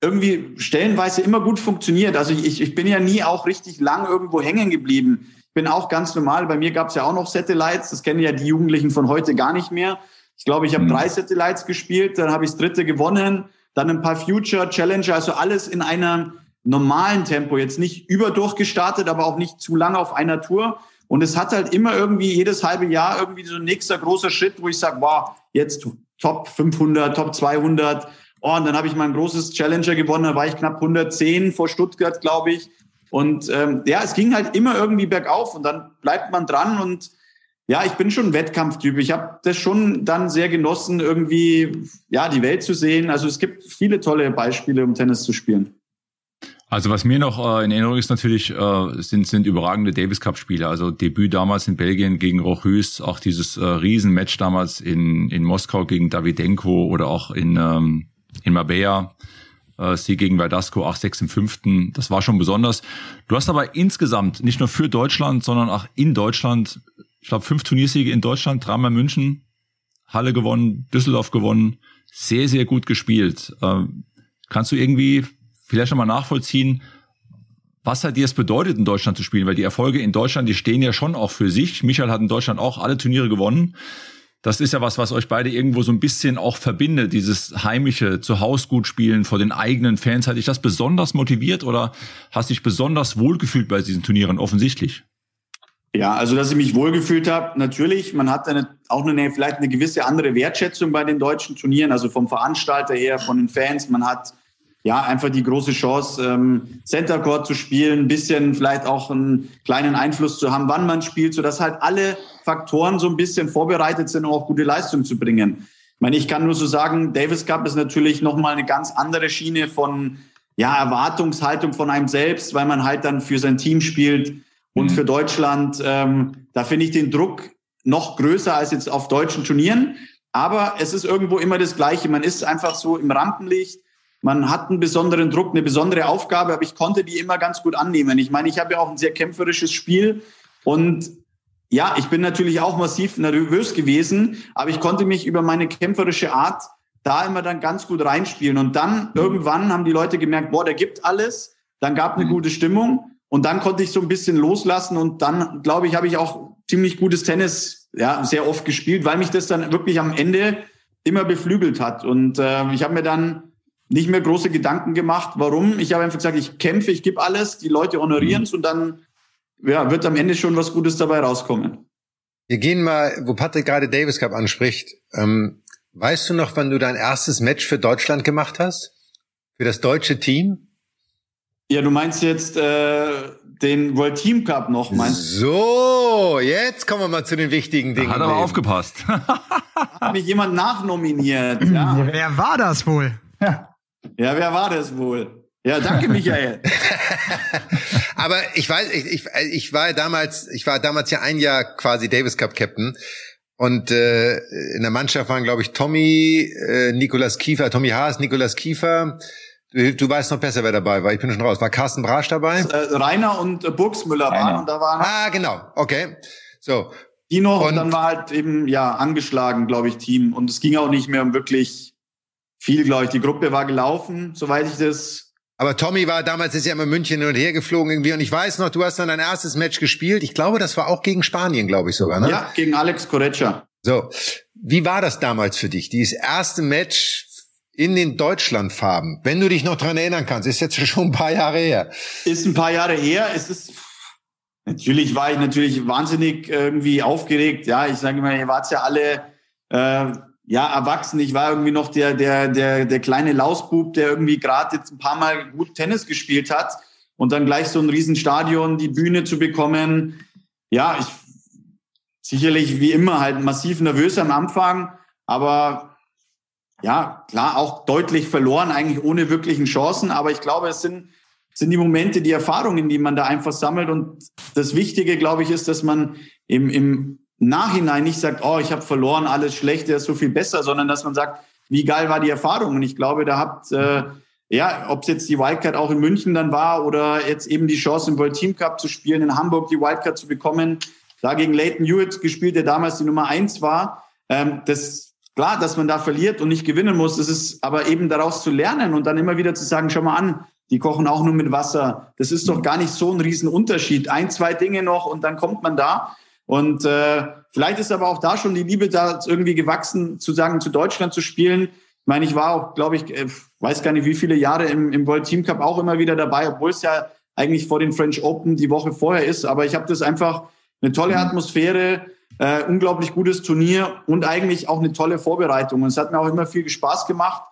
irgendwie stellenweise immer gut funktioniert. Also ich, ich bin ja nie auch richtig lang irgendwo hängen geblieben. Ich bin auch ganz normal. Bei mir gab es ja auch noch Satellites. Das kennen ja die Jugendlichen von heute gar nicht mehr. Ich glaube, ich habe mhm. drei Satellites gespielt, dann habe ich das dritte gewonnen, dann ein paar Future Challenger, also alles in einer normalen Tempo, jetzt nicht überdurchgestartet, aber auch nicht zu lange auf einer Tour. Und es hat halt immer irgendwie jedes halbe Jahr irgendwie so ein nächster großer Schritt, wo ich sage, wow, jetzt Top 500, Top 200. Oh, und dann habe ich mal ein großes Challenger gewonnen, da war ich knapp 110 vor Stuttgart, glaube ich. Und ähm, ja, es ging halt immer irgendwie bergauf und dann bleibt man dran und ja, ich bin schon Wettkampftyp. Ich habe das schon dann sehr genossen, irgendwie ja die Welt zu sehen. Also es gibt viele tolle Beispiele, um Tennis zu spielen. Also was mir noch äh, in Erinnerung ist natürlich, äh, sind, sind überragende Davis Cup Spiele. Also Debüt damals in Belgien gegen Rochus, auch dieses äh, Riesenmatch damals in, in Moskau gegen Davidenko oder auch in, ähm, in Mabea. Äh, Sieg gegen Verdasco 8-6 im fünften. Das war schon besonders. Du hast aber insgesamt nicht nur für Deutschland, sondern auch in Deutschland ich glaube, fünf Turniersiege in Deutschland, dreimal München, Halle gewonnen, Düsseldorf gewonnen, sehr, sehr gut gespielt. Ähm, kannst du irgendwie vielleicht nochmal nachvollziehen, was hat dir es bedeutet, in Deutschland zu spielen? Weil die Erfolge in Deutschland, die stehen ja schon auch für sich. Michael hat in Deutschland auch alle Turniere gewonnen. Das ist ja was, was euch beide irgendwo so ein bisschen auch verbindet, dieses heimische Zuhause gut spielen vor den eigenen Fans. Hat dich das besonders motiviert oder hast dich besonders wohlgefühlt bei diesen Turnieren offensichtlich? Ja, also dass ich mich wohlgefühlt habe, natürlich. Man hat eine, auch eine, vielleicht eine gewisse andere Wertschätzung bei den deutschen Turnieren, also vom Veranstalter her, von den Fans. Man hat ja einfach die große Chance, ähm, Center Court zu spielen, ein bisschen vielleicht auch einen kleinen Einfluss zu haben, wann man spielt, sodass halt alle Faktoren so ein bisschen vorbereitet sind, um auch gute Leistung zu bringen. Ich meine, ich kann nur so sagen, Davis Cup ist natürlich nochmal eine ganz andere Schiene von ja, Erwartungshaltung von einem selbst, weil man halt dann für sein Team spielt und mhm. für Deutschland, ähm, da finde ich den Druck noch größer als jetzt auf deutschen Turnieren. Aber es ist irgendwo immer das Gleiche. Man ist einfach so im Rampenlicht. Man hat einen besonderen Druck, eine besondere Aufgabe, aber ich konnte die immer ganz gut annehmen. Ich meine, ich habe ja auch ein sehr kämpferisches Spiel und ja, ich bin natürlich auch massiv nervös gewesen, aber ich konnte mich über meine kämpferische Art da immer dann ganz gut reinspielen. Und dann mhm. irgendwann haben die Leute gemerkt, boah, der gibt alles. Dann gab eine mhm. gute Stimmung. Und dann konnte ich so ein bisschen loslassen und dann, glaube ich, habe ich auch ziemlich gutes Tennis ja, sehr oft gespielt, weil mich das dann wirklich am Ende immer beflügelt hat. Und äh, ich habe mir dann nicht mehr große Gedanken gemacht, warum. Ich habe einfach gesagt, ich kämpfe, ich gebe alles, die Leute honorieren es und dann ja, wird am Ende schon was Gutes dabei rauskommen. Wir gehen mal, wo Patrick gerade Davis Cup anspricht. Ähm, weißt du noch, wann du dein erstes Match für Deutschland gemacht hast? Für das deutsche Team? Ja, du meinst jetzt äh, den World Team Cup noch, meinst So, jetzt kommen wir mal zu den wichtigen Dingen. Hat aber aufgepasst. Hat mich jemand nachnominiert. Ja. Wer war das wohl? Ja. Ja, wer war das wohl? Ja, danke, Michael. aber ich weiß, ich, ich, ich war damals, ich war damals ja ein Jahr quasi Davis Cup Captain. Und äh, in der Mannschaft waren, glaube ich, Tommy, äh, Nikolas Kiefer, Tommy Haas, Nikolas Kiefer, Du, du weißt noch besser, wer dabei war. Ich bin schon raus. War Carsten Brasch dabei? Äh, Rainer und äh, Burgsmüller waren und da waren. Ah, genau. Okay. So. Die noch und, und dann war halt eben ja angeschlagen, glaube ich, Team. Und es ging auch nicht mehr um wirklich viel, glaube ich. Die Gruppe war gelaufen, soweit ich das. Aber Tommy war damals ist ja immer München hin und her geflogen irgendwie und ich weiß noch, du hast dann dein erstes Match gespielt. Ich glaube, das war auch gegen Spanien, glaube ich sogar, ne? Ja, gegen Alex Correccia. So, wie war das damals für dich? Dieses erste Match in den Deutschlandfarben. Wenn du dich noch dran erinnern kannst, ist jetzt schon ein paar Jahre her. Ist ein paar Jahre her. Es ist natürlich war ich natürlich wahnsinnig irgendwie aufgeregt. Ja, ich sage immer, ihr wart ja alle äh, ja erwachsen. Ich war irgendwie noch der der der der kleine Lausbub, der irgendwie gerade jetzt ein paar Mal gut Tennis gespielt hat und dann gleich so ein Riesenstadion, die Bühne zu bekommen. Ja, ich sicherlich wie immer halt massiv nervös am Anfang, aber ja, klar, auch deutlich verloren, eigentlich ohne wirklichen Chancen. Aber ich glaube, es sind, sind die Momente, die Erfahrungen, die man da einfach sammelt. Und das Wichtige, glaube ich, ist, dass man im, im Nachhinein nicht sagt, oh, ich habe verloren, alles schlecht, der ist so viel besser, sondern dass man sagt, wie geil war die Erfahrung? Und ich glaube, da habt, äh, ja, ob es jetzt die Wildcard auch in München dann war oder jetzt eben die Chance im World Team Cup zu spielen, in Hamburg die Wildcard zu bekommen, da gegen Leighton Hewitt gespielt, der damals die Nummer eins war. Ähm, das Klar, dass man da verliert und nicht gewinnen muss, das ist aber eben daraus zu lernen und dann immer wieder zu sagen, schau mal an, die kochen auch nur mit Wasser. Das ist doch gar nicht so ein Riesenunterschied. Ein, zwei Dinge noch und dann kommt man da. Und äh, vielleicht ist aber auch da schon die Liebe da irgendwie gewachsen, zu sagen, zu Deutschland zu spielen. Ich meine, ich war auch, glaube ich, äh, weiß gar nicht, wie viele Jahre im, im World Team Cup auch immer wieder dabei, obwohl es ja eigentlich vor den French Open die Woche vorher ist. Aber ich habe das einfach eine tolle mhm. Atmosphäre, äh, unglaublich gutes Turnier und eigentlich auch eine tolle Vorbereitung. Und es hat mir auch immer viel Spaß gemacht.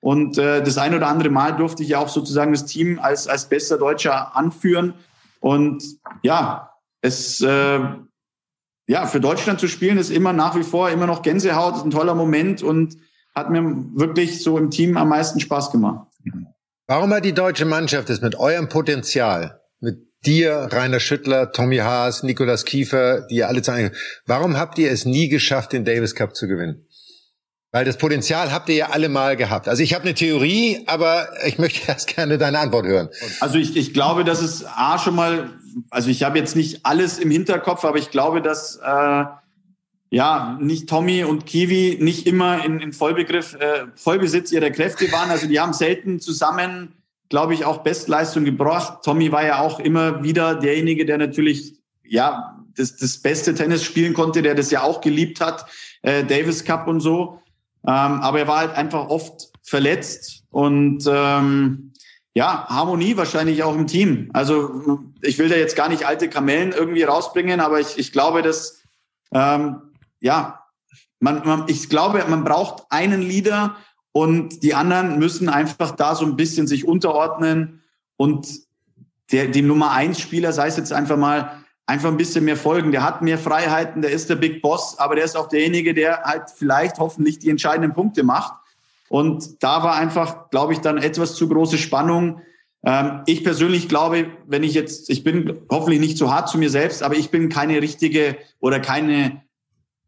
Und äh, das ein oder andere Mal durfte ich ja auch sozusagen das Team als, als bester Deutscher anführen. Und ja, es äh, ja, für Deutschland zu spielen ist immer nach wie vor immer noch Gänsehaut, ist ein toller Moment und hat mir wirklich so im Team am meisten Spaß gemacht. Warum hat die deutsche Mannschaft es mit eurem Potenzial, mit dir, Rainer Schüttler, Tommy Haas, Nikolas Kiefer, die ihr alle zeigen, warum habt ihr es nie geschafft, den Davis Cup zu gewinnen? Weil das Potenzial habt ihr ja alle mal gehabt. Also ich habe eine Theorie, aber ich möchte erst gerne deine Antwort hören. Also ich, ich glaube, dass es A schon mal, also ich habe jetzt nicht alles im Hinterkopf, aber ich glaube, dass äh, ja nicht Tommy und Kiwi nicht immer in, in Vollbegriff, äh, Vollbesitz ihrer Kräfte waren. Also die haben selten zusammen, glaube ich, auch Bestleistung gebracht. Tommy war ja auch immer wieder derjenige, der natürlich ja das, das beste Tennis spielen konnte, der das ja auch geliebt hat, äh, Davis Cup und so. Ähm, aber er war halt einfach oft verletzt und ähm, ja, Harmonie wahrscheinlich auch im Team. Also ich will da jetzt gar nicht alte Kamellen irgendwie rausbringen, aber ich, ich glaube, dass ähm, ja, man, man, ich glaube, man braucht einen Leader und die anderen müssen einfach da so ein bisschen sich unterordnen und der, die Nummer eins Spieler, sei es jetzt einfach mal einfach ein bisschen mehr folgen. Der hat mehr Freiheiten, der ist der Big Boss, aber der ist auch derjenige, der halt vielleicht hoffentlich die entscheidenden Punkte macht. Und da war einfach, glaube ich, dann etwas zu große Spannung. Ähm, ich persönlich glaube, wenn ich jetzt, ich bin hoffentlich nicht zu hart zu mir selbst, aber ich bin keine richtige oder keine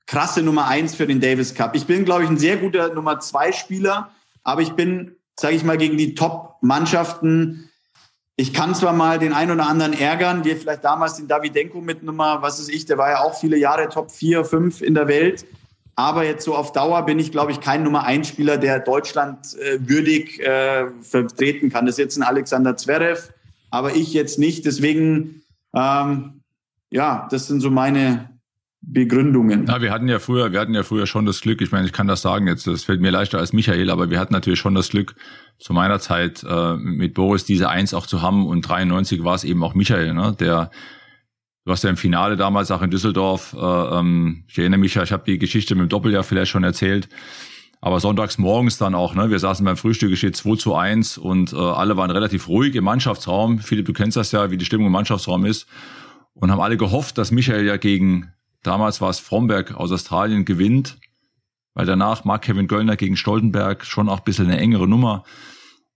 krasse Nummer eins für den Davis Cup. Ich bin, glaube ich, ein sehr guter Nummer zwei Spieler, aber ich bin, sage ich mal, gegen die Top-Mannschaften ich kann zwar mal den einen oder anderen ärgern, wie vielleicht damals den Davidenko mit Nummer, was ist ich, der war ja auch viele Jahre Top 4, 5 in der Welt. Aber jetzt so auf Dauer bin ich, glaube ich, kein Nummer 1 Spieler, der Deutschland äh, würdig äh, vertreten kann. Das ist jetzt ein Alexander Zverev, aber ich jetzt nicht. Deswegen, ähm, ja, das sind so meine, Begründungen. Ja, wir hatten ja früher, wir hatten ja früher schon das Glück, ich meine, ich kann das sagen jetzt, das fällt mir leichter als Michael, aber wir hatten natürlich schon das Glück, zu meiner Zeit äh, mit Boris diese Eins auch zu haben und 93 war es eben auch Michael, ne, der Du hast ja im Finale damals auch in Düsseldorf, äh, ähm, ich erinnere mich ja, ich habe die Geschichte mit dem Doppeljahr vielleicht schon erzählt, aber sonntags morgens dann auch, ne? Wir saßen beim Frühstück, es steht 2 zu 1 und äh, alle waren relativ ruhig im Mannschaftsraum. Philipp, du kennst das ja, wie die Stimmung im Mannschaftsraum ist. Und haben alle gehofft, dass Michael ja gegen Damals war es Fromberg aus Australien gewinnt, weil danach Mark Kevin Göllner gegen Stoltenberg schon auch ein bisschen eine engere Nummer.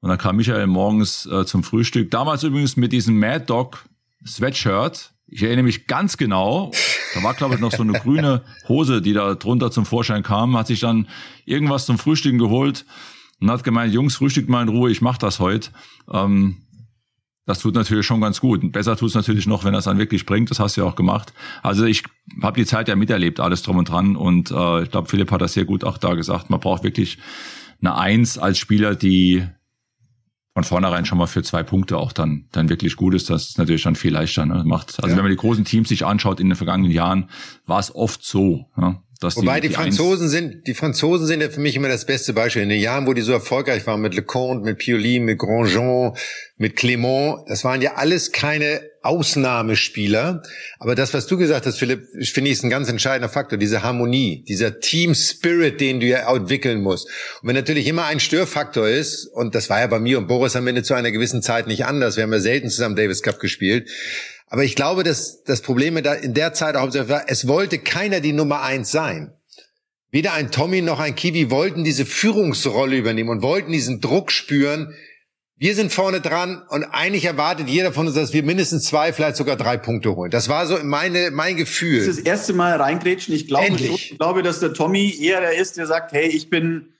Und dann kam Michael morgens äh, zum Frühstück. Damals übrigens mit diesem Mad Dog Sweatshirt. Ich erinnere mich ganz genau. Da war, glaube ich, noch so eine grüne Hose, die da drunter zum Vorschein kam. Hat sich dann irgendwas zum Frühstücken geholt und hat gemeint, Jungs, frühstückt mal in Ruhe, ich mach das heute. Ähm, das tut natürlich schon ganz gut. besser tut es natürlich noch, wenn es dann wirklich bringt. Das hast du ja auch gemacht. Also ich habe die Zeit ja miterlebt, alles drum und dran. Und äh, ich glaube, Philipp hat das sehr gut auch da gesagt. Man braucht wirklich eine Eins als Spieler, die von vornherein schon mal für zwei Punkte auch dann dann wirklich gut ist. Das ist natürlich dann viel leichter. Ne? Macht also ja. wenn man die großen Teams sich anschaut in den vergangenen Jahren, war es oft so. Ne? Dass Wobei die, die, die Franzosen sind, die Franzosen sind ja für mich immer das beste Beispiel. In den Jahren, wo die so erfolgreich waren mit Leconte, mit Pioli, mit Grandjean, mit Clément, das waren ja alles keine Ausnahmespieler. Aber das, was du gesagt hast, Philipp, finde ich, ist ein ganz entscheidender Faktor. Diese Harmonie, dieser Team Spirit, den du ja entwickeln musst. Und wenn natürlich immer ein Störfaktor ist, und das war ja bei mir und Boris am Ende zu einer gewissen Zeit nicht anders, wir haben ja selten zusammen Davis Cup gespielt, aber ich glaube, dass das Problem in der Zeit auch war, es wollte keiner die Nummer eins sein. Weder ein Tommy noch ein Kiwi wollten diese Führungsrolle übernehmen und wollten diesen Druck spüren. Wir sind vorne dran und eigentlich erwartet jeder von uns, dass wir mindestens zwei, vielleicht sogar drei Punkte holen. Das war so meine, mein Gefühl. Das ist das erste Mal reingrätschen. Ich glaube, ich glaube, dass der Tommy eher der ist, der sagt, hey, ich bin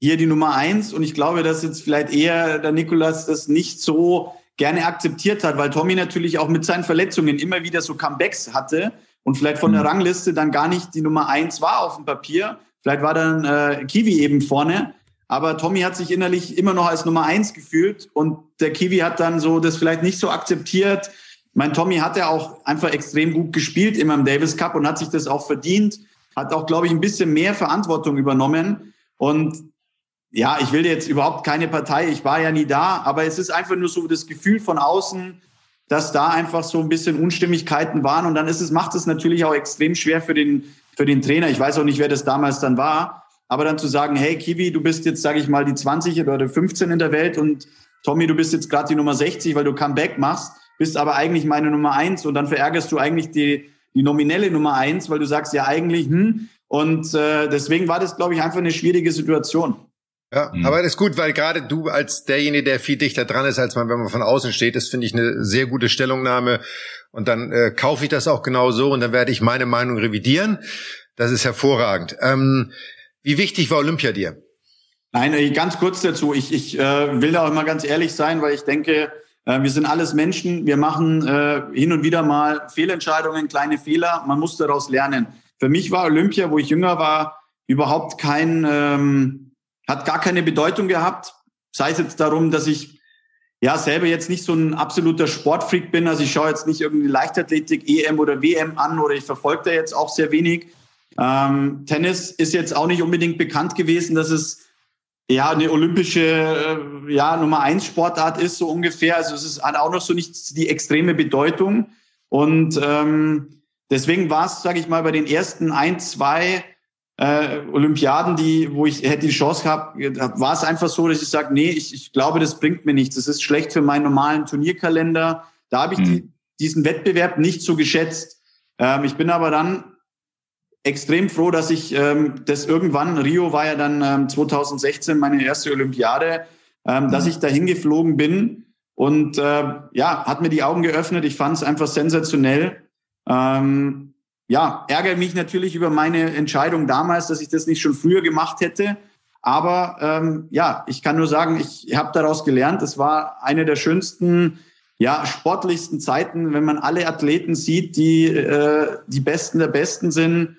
hier die Nummer eins und ich glaube, dass jetzt vielleicht eher der Nikolas das nicht so gerne akzeptiert hat, weil Tommy natürlich auch mit seinen Verletzungen immer wieder so Comebacks hatte und vielleicht von der mhm. Rangliste dann gar nicht die Nummer eins war auf dem Papier. Vielleicht war dann äh, Kiwi eben vorne. Aber Tommy hat sich innerlich immer noch als Nummer eins gefühlt und der Kiwi hat dann so das vielleicht nicht so akzeptiert. Mein Tommy hat ja auch einfach extrem gut gespielt immer im Davis Cup und hat sich das auch verdient, hat auch, glaube ich, ein bisschen mehr Verantwortung übernommen. Und ja, ich will jetzt überhaupt keine Partei, ich war ja nie da, aber es ist einfach nur so das Gefühl von außen, dass da einfach so ein bisschen Unstimmigkeiten waren. Und dann ist es, macht es natürlich auch extrem schwer für den, für den Trainer. Ich weiß auch nicht, wer das damals dann war. Aber dann zu sagen, hey Kiwi, du bist jetzt, sage ich mal, die 20 oder 15 in der Welt und Tommy, du bist jetzt gerade die Nummer 60, weil du Comeback machst, bist aber eigentlich meine Nummer eins und dann verärgerst du eigentlich die, die nominelle Nummer eins, weil du sagst ja eigentlich, hm, und äh, deswegen war das, glaube ich, einfach eine schwierige Situation. Ja, mhm. aber das ist gut, weil gerade du als derjenige, der viel dichter dran ist, als man, wenn man von außen steht, das finde ich eine sehr gute Stellungnahme. Und dann äh, kaufe ich das auch genau so und dann werde ich meine Meinung revidieren. Das ist hervorragend. Ähm, wie wichtig war Olympia dir? Nein, äh, ganz kurz dazu. Ich, ich äh, will da auch immer ganz ehrlich sein, weil ich denke, äh, wir sind alles Menschen. Wir machen äh, hin und wieder mal Fehlentscheidungen, kleine Fehler. Man muss daraus lernen. Für mich war Olympia, wo ich jünger war, überhaupt kein, ähm, hat gar keine Bedeutung gehabt. Sei es jetzt darum, dass ich ja selber jetzt nicht so ein absoluter Sportfreak bin. Also ich schaue jetzt nicht irgendwie Leichtathletik, EM oder WM an oder ich verfolge da jetzt auch sehr wenig. Ähm, Tennis ist jetzt auch nicht unbedingt bekannt gewesen, dass es ja eine olympische äh, ja Nummer eins Sportart ist so ungefähr. Also es ist, hat auch noch so nicht die extreme Bedeutung und ähm, Deswegen war es, sage ich mal, bei den ersten ein, zwei äh, Olympiaden, die, wo ich hätte die Chance gehabt, war es einfach so, dass ich sage, nee, ich, ich glaube, das bringt mir nichts. Das ist schlecht für meinen normalen Turnierkalender. Da habe ich mhm. die, diesen Wettbewerb nicht so geschätzt. Ähm, ich bin aber dann extrem froh, dass ich ähm, das irgendwann, Rio war ja dann ähm, 2016 meine erste Olympiade, mhm. dass ich dahin geflogen bin und äh, ja, hat mir die Augen geöffnet. Ich fand es einfach sensationell ähm, ja, ärgere mich natürlich über meine Entscheidung damals, dass ich das nicht schon früher gemacht hätte. Aber ähm, ja, ich kann nur sagen, ich habe daraus gelernt. Es war eine der schönsten, ja, sportlichsten Zeiten, wenn man alle Athleten sieht, die äh, die Besten der Besten sind.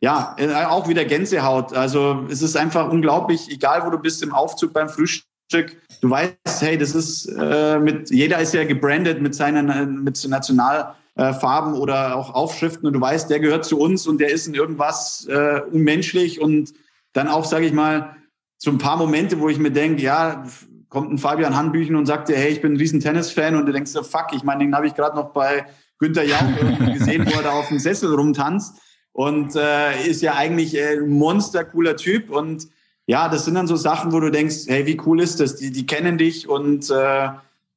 Ja, äh, auch wieder Gänsehaut. Also es ist einfach unglaublich, egal wo du bist im Aufzug beim Frühstück. Du weißt, hey, das ist äh, mit jeder ist ja gebrandet mit seiner mit National äh, Farben oder auch Aufschriften und du weißt, der gehört zu uns und der ist in irgendwas äh, unmenschlich und dann auch, sage ich mal, so ein paar Momente, wo ich mir denke, ja, kommt ein Fabian Hanbüchen und sagt dir, hey, ich bin ein riesen Tennis-Fan und du denkst dir, fuck, ich meine, den habe ich gerade noch bei Günther Jauch gesehen, wo er da auf dem Sessel rumtanzt und äh, ist ja eigentlich äh, ein monster cooler Typ und ja, das sind dann so Sachen, wo du denkst, hey, wie cool ist das? Die, die kennen dich und äh,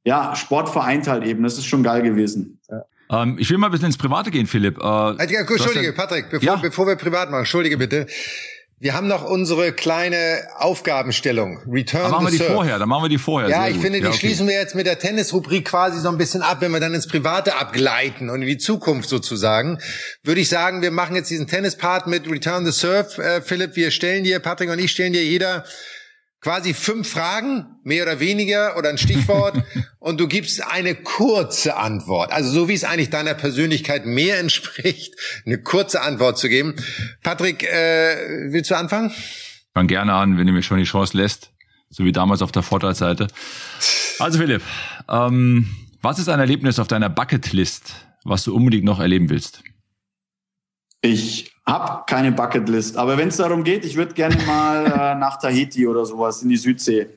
ja, Sport vereint halt eben. Das ist schon geil gewesen. Ja. Ähm, ich will mal ein bisschen ins Private gehen, Philipp. Äh, also, Entschuldige, ja, Patrick, bevor, ja? bevor wir privat machen, entschuldige bitte. Wir haben noch unsere kleine Aufgabenstellung. Return dann machen wir die serve. vorher, dann machen wir die vorher. Ja, ich gut. finde, die ja, okay. schließen wir jetzt mit der Tennisrubrik quasi so ein bisschen ab, wenn wir dann ins Private abgleiten und in die Zukunft sozusagen. Würde ich sagen, wir machen jetzt diesen Tennispart mit Return the Serve. Äh, Philipp, wir stellen dir, Patrick und ich stellen dir jeder quasi fünf Fragen, mehr oder weniger, oder ein Stichwort, und du gibst eine kurze Antwort. Also so wie es eigentlich deiner Persönlichkeit mehr entspricht, eine kurze Antwort zu geben. Patrick, äh, willst du anfangen? Fang gerne an, wenn du mir schon die Chance lässt, so wie damals auf der Vorteilseite. Also Philipp, ähm, was ist ein Erlebnis auf deiner Bucketlist, was du unbedingt noch erleben willst? Ich habe keine Bucketlist, aber wenn es darum geht, ich würde gerne mal äh, nach Tahiti oder sowas in die Südsee.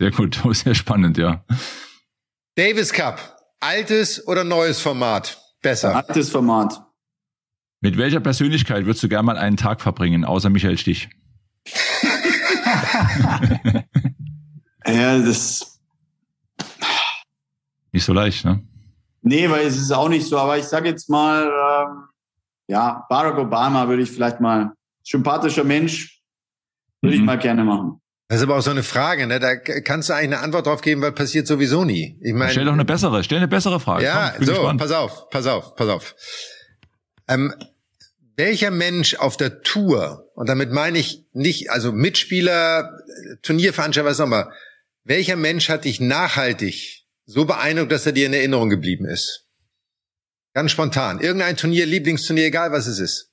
Sehr gut, sehr spannend, ja. Davis Cup, altes oder neues Format? Besser. Altes Format. Mit welcher Persönlichkeit würdest du gerne mal einen Tag verbringen, außer Michael Stich? ja, das. Nicht so leicht, ne? Nee, weil es ist auch nicht so, aber ich sage jetzt mal, ähm, ja, Barack Obama würde ich vielleicht mal, sympathischer Mensch, würde mhm. ich mal gerne machen. Das ist aber auch so eine Frage, ne? Da kannst du eigentlich eine Antwort drauf geben, weil passiert sowieso nie. Ich meine, stell doch eine bessere, stell eine bessere Frage. Ja, Komm, so, gespannt. pass auf, pass auf, pass auf. Ähm, welcher Mensch auf der Tour, und damit meine ich nicht, also Mitspieler, Turnierveranstalter, was auch immer, welcher Mensch hat dich nachhaltig so beeindruckt, dass er dir in Erinnerung geblieben ist? Ganz spontan. Irgendein Turnier, Lieblingsturnier, egal was es ist.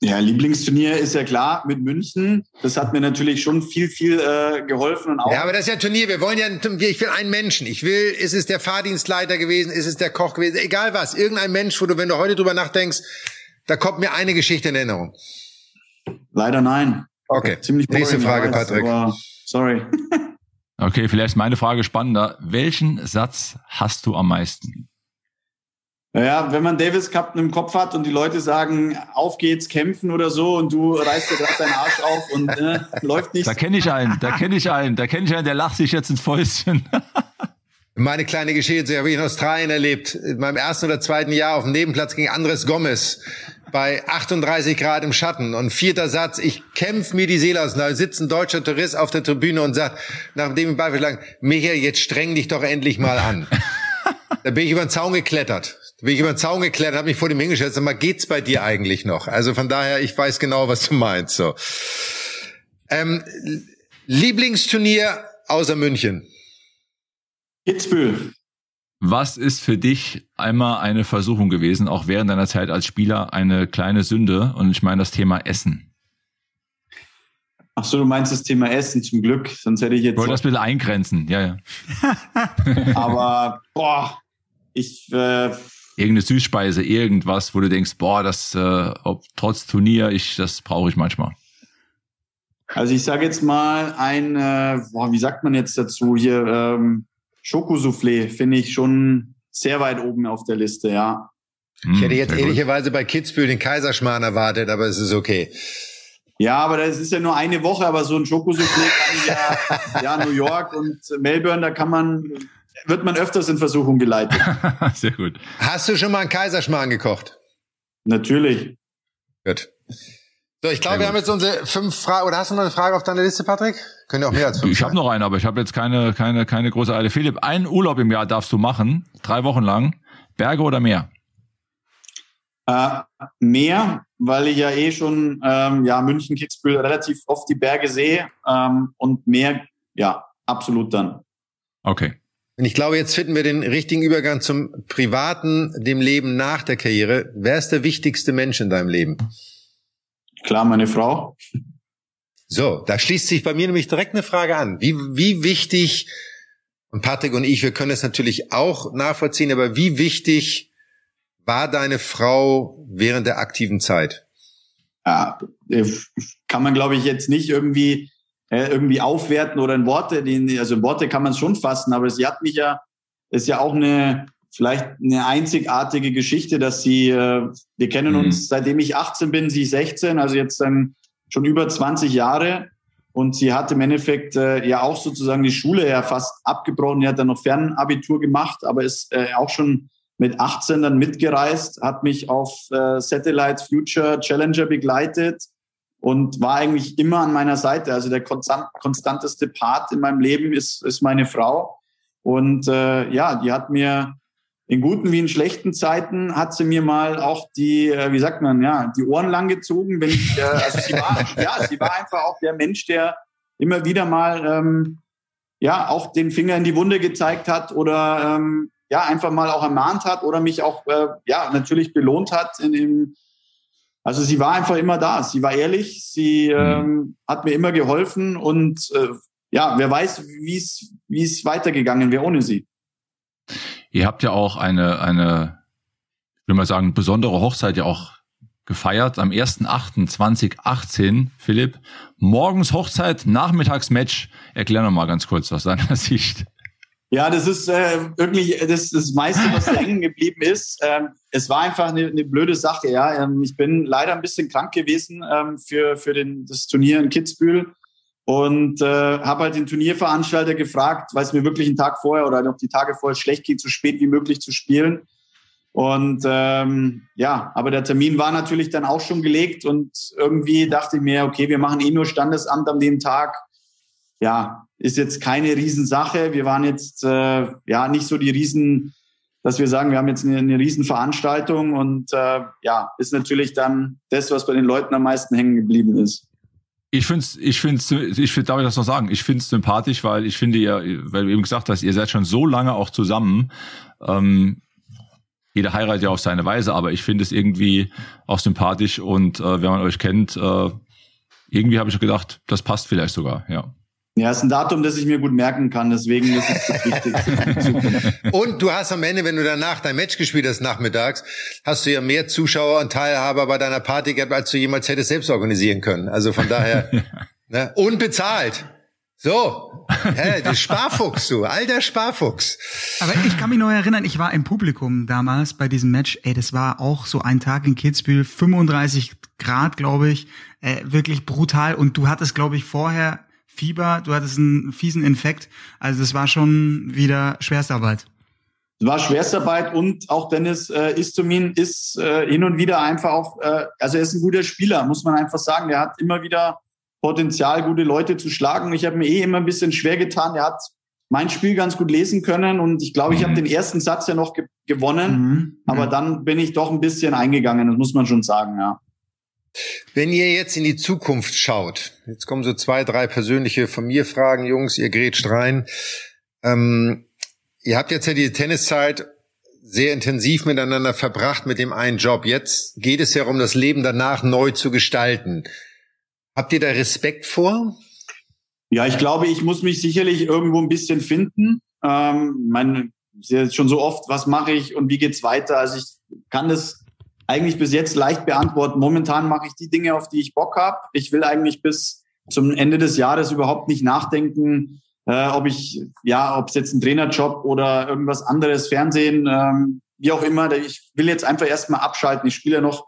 Ja, Lieblingsturnier ist ja klar mit München. Das hat mir natürlich schon viel, viel äh, geholfen. Und auch ja, aber das ist ja Turnier. Wir wollen ja, ich will einen Menschen. Ich will, ist es der Fahrdienstleiter gewesen, ist es der Koch gewesen, egal was. Irgendein Mensch, wo du, wenn du heute drüber nachdenkst, da kommt mir eine Geschichte in Erinnerung. Leider nein. Okay. Ziemlich Nächste Frage, weiß, Patrick. sorry. Okay, vielleicht ist meine Frage spannender. Welchen Satz hast du am meisten? Naja, wenn man Davis Cup im Kopf hat und die Leute sagen, auf geht's, kämpfen oder so und du reißt dir gerade deinen Arsch auf und äh, läuft nicht. Da kenne ich einen, da kenne ich einen, da kenne ich einen, der lacht sich jetzt ins Fäustchen. Meine kleine Geschichte habe ich in Australien erlebt. In meinem ersten oder zweiten Jahr auf dem Nebenplatz gegen Andres Gomez bei 38 Grad im Schatten. Und vierter Satz, ich kämpfe mir die Seele aus. Da sitzt ein deutscher Tourist auf der Tribüne und sagt, nachdem ich Beifall Michael, jetzt streng dich doch endlich mal an. da bin ich über den Zaun geklettert. Da bin ich über den Zaun geklettert, habe mich vor dem hingestellt. Sag mal, geht's bei dir eigentlich noch? Also von daher, ich weiß genau, was du meinst. So. Ähm, Lieblingsturnier außer München? Kitzbühel. Was ist für dich einmal eine Versuchung gewesen, auch während deiner Zeit als Spieler, eine kleine Sünde? Und ich meine das Thema Essen. Ach so, du meinst das Thema Essen zum Glück, sonst hätte ich jetzt. Ich wollte das bitte eingrenzen, ja, ja. Aber, boah, ich. Äh, Irgendeine Süßspeise, irgendwas, wo du denkst, boah, das, äh, ob, trotz Turnier, ich, das brauche ich manchmal. Also ich sage jetzt mal ein, äh, boah, wie sagt man jetzt dazu hier, ähm, Schokosoufflé finde ich schon sehr weit oben auf der Liste, ja. Ich hätte jetzt ehrlicherweise bei Kitzbühel den Kaiserschmarrn erwartet, aber es ist okay. Ja, aber das ist ja nur eine Woche, aber so ein Schokosoufflé kann ich ja, ja, New York und Melbourne, da kann man, wird man öfters in Versuchung geleitet. Sehr gut. Hast du schon mal einen Kaiserschmarrn gekocht? Natürlich. Gut. So, ich glaube, wir haben jetzt unsere fünf Fragen. Oder hast du noch eine Frage auf deiner Liste, Patrick? Können ja auch mehr als fünf. Ich habe noch eine, aber ich habe jetzt keine, keine, keine große Eile. Philipp, einen Urlaub im Jahr darfst du machen, drei Wochen lang. Berge oder Meer? Äh, Meer, weil ich ja eh schon ähm, ja München, Kitzbühel relativ oft die Berge sehe ähm, und Meer, ja, absolut dann. Okay. Und ich glaube, jetzt finden wir den richtigen Übergang zum privaten, dem Leben nach der Karriere. Wer ist der wichtigste Mensch in deinem Leben? Klar, meine Frau. So, da schließt sich bei mir nämlich direkt eine Frage an. Wie, wie wichtig, und Patrick und ich, wir können es natürlich auch nachvollziehen, aber wie wichtig war deine Frau während der aktiven Zeit? Ja, äh, kann man, glaube ich, jetzt nicht irgendwie, irgendwie aufwerten oder in Worte, also in Worte kann man es schon fassen, aber sie hat mich ja, ist ja auch eine, vielleicht eine einzigartige Geschichte, dass sie, äh, wir kennen mhm. uns seitdem ich 18 bin, sie 16, also jetzt dann schon über 20 Jahre. Und sie hat im Endeffekt äh, ja auch sozusagen die Schule ja fast abgebrochen. Sie hat dann noch Fernabitur gemacht, aber ist äh, auch schon mit 18 dann mitgereist, hat mich auf äh, Satellite Future Challenger begleitet und war eigentlich immer an meiner Seite. Also der konstant, konstanteste Part in meinem Leben ist, ist meine Frau. Und äh, ja, die hat mir in guten wie in schlechten Zeiten hat sie mir mal auch die, äh, wie sagt man, ja, die Ohren lang gezogen. Wenn ich, äh, also sie war, ja, sie war einfach auch der Mensch, der immer wieder mal, ähm, ja, auch den Finger in die Wunde gezeigt hat oder ähm, ja, einfach mal auch ermahnt hat oder mich auch, äh, ja, natürlich belohnt hat in dem, also sie war einfach immer da. Sie war ehrlich, sie mhm. ähm, hat mir immer geholfen und äh, ja, wer weiß, wie es wie es weitergegangen wäre ohne sie. Ihr habt ja auch eine, eine, ich will mal sagen, besondere Hochzeit ja auch gefeiert am 1.8.2018, Philipp. Morgens Hochzeit, nachmittags Match. Erklär noch mal ganz kurz aus deiner Sicht. Ja, das ist äh, wirklich das, das meiste, was da hängen geblieben ist. Ähm, es war einfach eine, eine blöde Sache. Ja, ähm, ich bin leider ein bisschen krank gewesen ähm, für für den, das Turnier in Kitzbühel und äh, habe halt den Turnierveranstalter gefragt, weil es mir wirklich einen Tag vorher oder noch die Tage vorher schlecht geht, so spät wie möglich zu spielen. Und ähm, ja, aber der Termin war natürlich dann auch schon gelegt und irgendwie dachte ich mir, okay, wir machen eh nur Standesamt an dem Tag. Ja, ist jetzt keine Riesensache. Wir waren jetzt äh, ja nicht so die Riesen, dass wir sagen, wir haben jetzt eine, eine Riesenveranstaltung und äh, ja, ist natürlich dann das, was bei den Leuten am meisten hängen geblieben ist. Ich finde ich finde ich find, darf ich das noch sagen? Ich finde es sympathisch, weil ich finde ja, weil du eben gesagt hast, ihr seid schon so lange auch zusammen. Ähm, jeder heiratet ja auf seine Weise, aber ich finde es irgendwie auch sympathisch und äh, wenn man euch kennt, äh, irgendwie habe ich gedacht, das passt vielleicht sogar, ja. Ja, ist ein Datum, das ich mir gut merken kann, deswegen ist es das Wichtigste. und du hast am Ende, wenn du danach dein Match gespielt hast nachmittags, hast du ja mehr Zuschauer und Teilhaber bei deiner Party gehabt, als du jemals hättest selbst organisieren können. Also von daher, ne? und bezahlt. So, hä, du Sparfuchs, du, alter Sparfuchs. Aber ich kann mich noch erinnern, ich war im Publikum damals bei diesem Match. Ey, das war auch so ein Tag in Kitzbühel, 35 Grad, glaube ich, äh, wirklich brutal. Und du hattest, glaube ich, vorher Fieber, du hattest einen fiesen Infekt. Also das war schon wieder Schwerstarbeit. Es war Schwerstarbeit und auch Dennis äh, Istomin ist äh, hin und wieder einfach auch, äh, also er ist ein guter Spieler, muss man einfach sagen. Der hat immer wieder Potenzial, gute Leute zu schlagen. Ich habe mir eh immer ein bisschen schwer getan. Er hat mein Spiel ganz gut lesen können und ich glaube, ich habe mhm. den ersten Satz ja noch ge gewonnen, mhm. aber dann bin ich doch ein bisschen eingegangen, das muss man schon sagen, ja. Wenn ihr jetzt in die Zukunft schaut, jetzt kommen so zwei, drei persönliche von mir Fragen, Jungs, ihr grätscht rein. Ähm, ihr habt jetzt ja die Tenniszeit sehr intensiv miteinander verbracht mit dem einen Job. Jetzt geht es ja um das Leben danach neu zu gestalten. Habt ihr da Respekt vor? Ja, ich glaube, ich muss mich sicherlich irgendwo ein bisschen finden. Ähm, mein, schon so oft, was mache ich und wie geht's weiter? Also ich kann das eigentlich bis jetzt leicht beantworten. Momentan mache ich die Dinge, auf die ich Bock habe. Ich will eigentlich bis zum Ende des Jahres überhaupt nicht nachdenken, äh, ob ich, ja, ob es jetzt ein Trainerjob oder irgendwas anderes, Fernsehen, ähm, wie auch immer. Ich will jetzt einfach erstmal abschalten. Ich spiele ja noch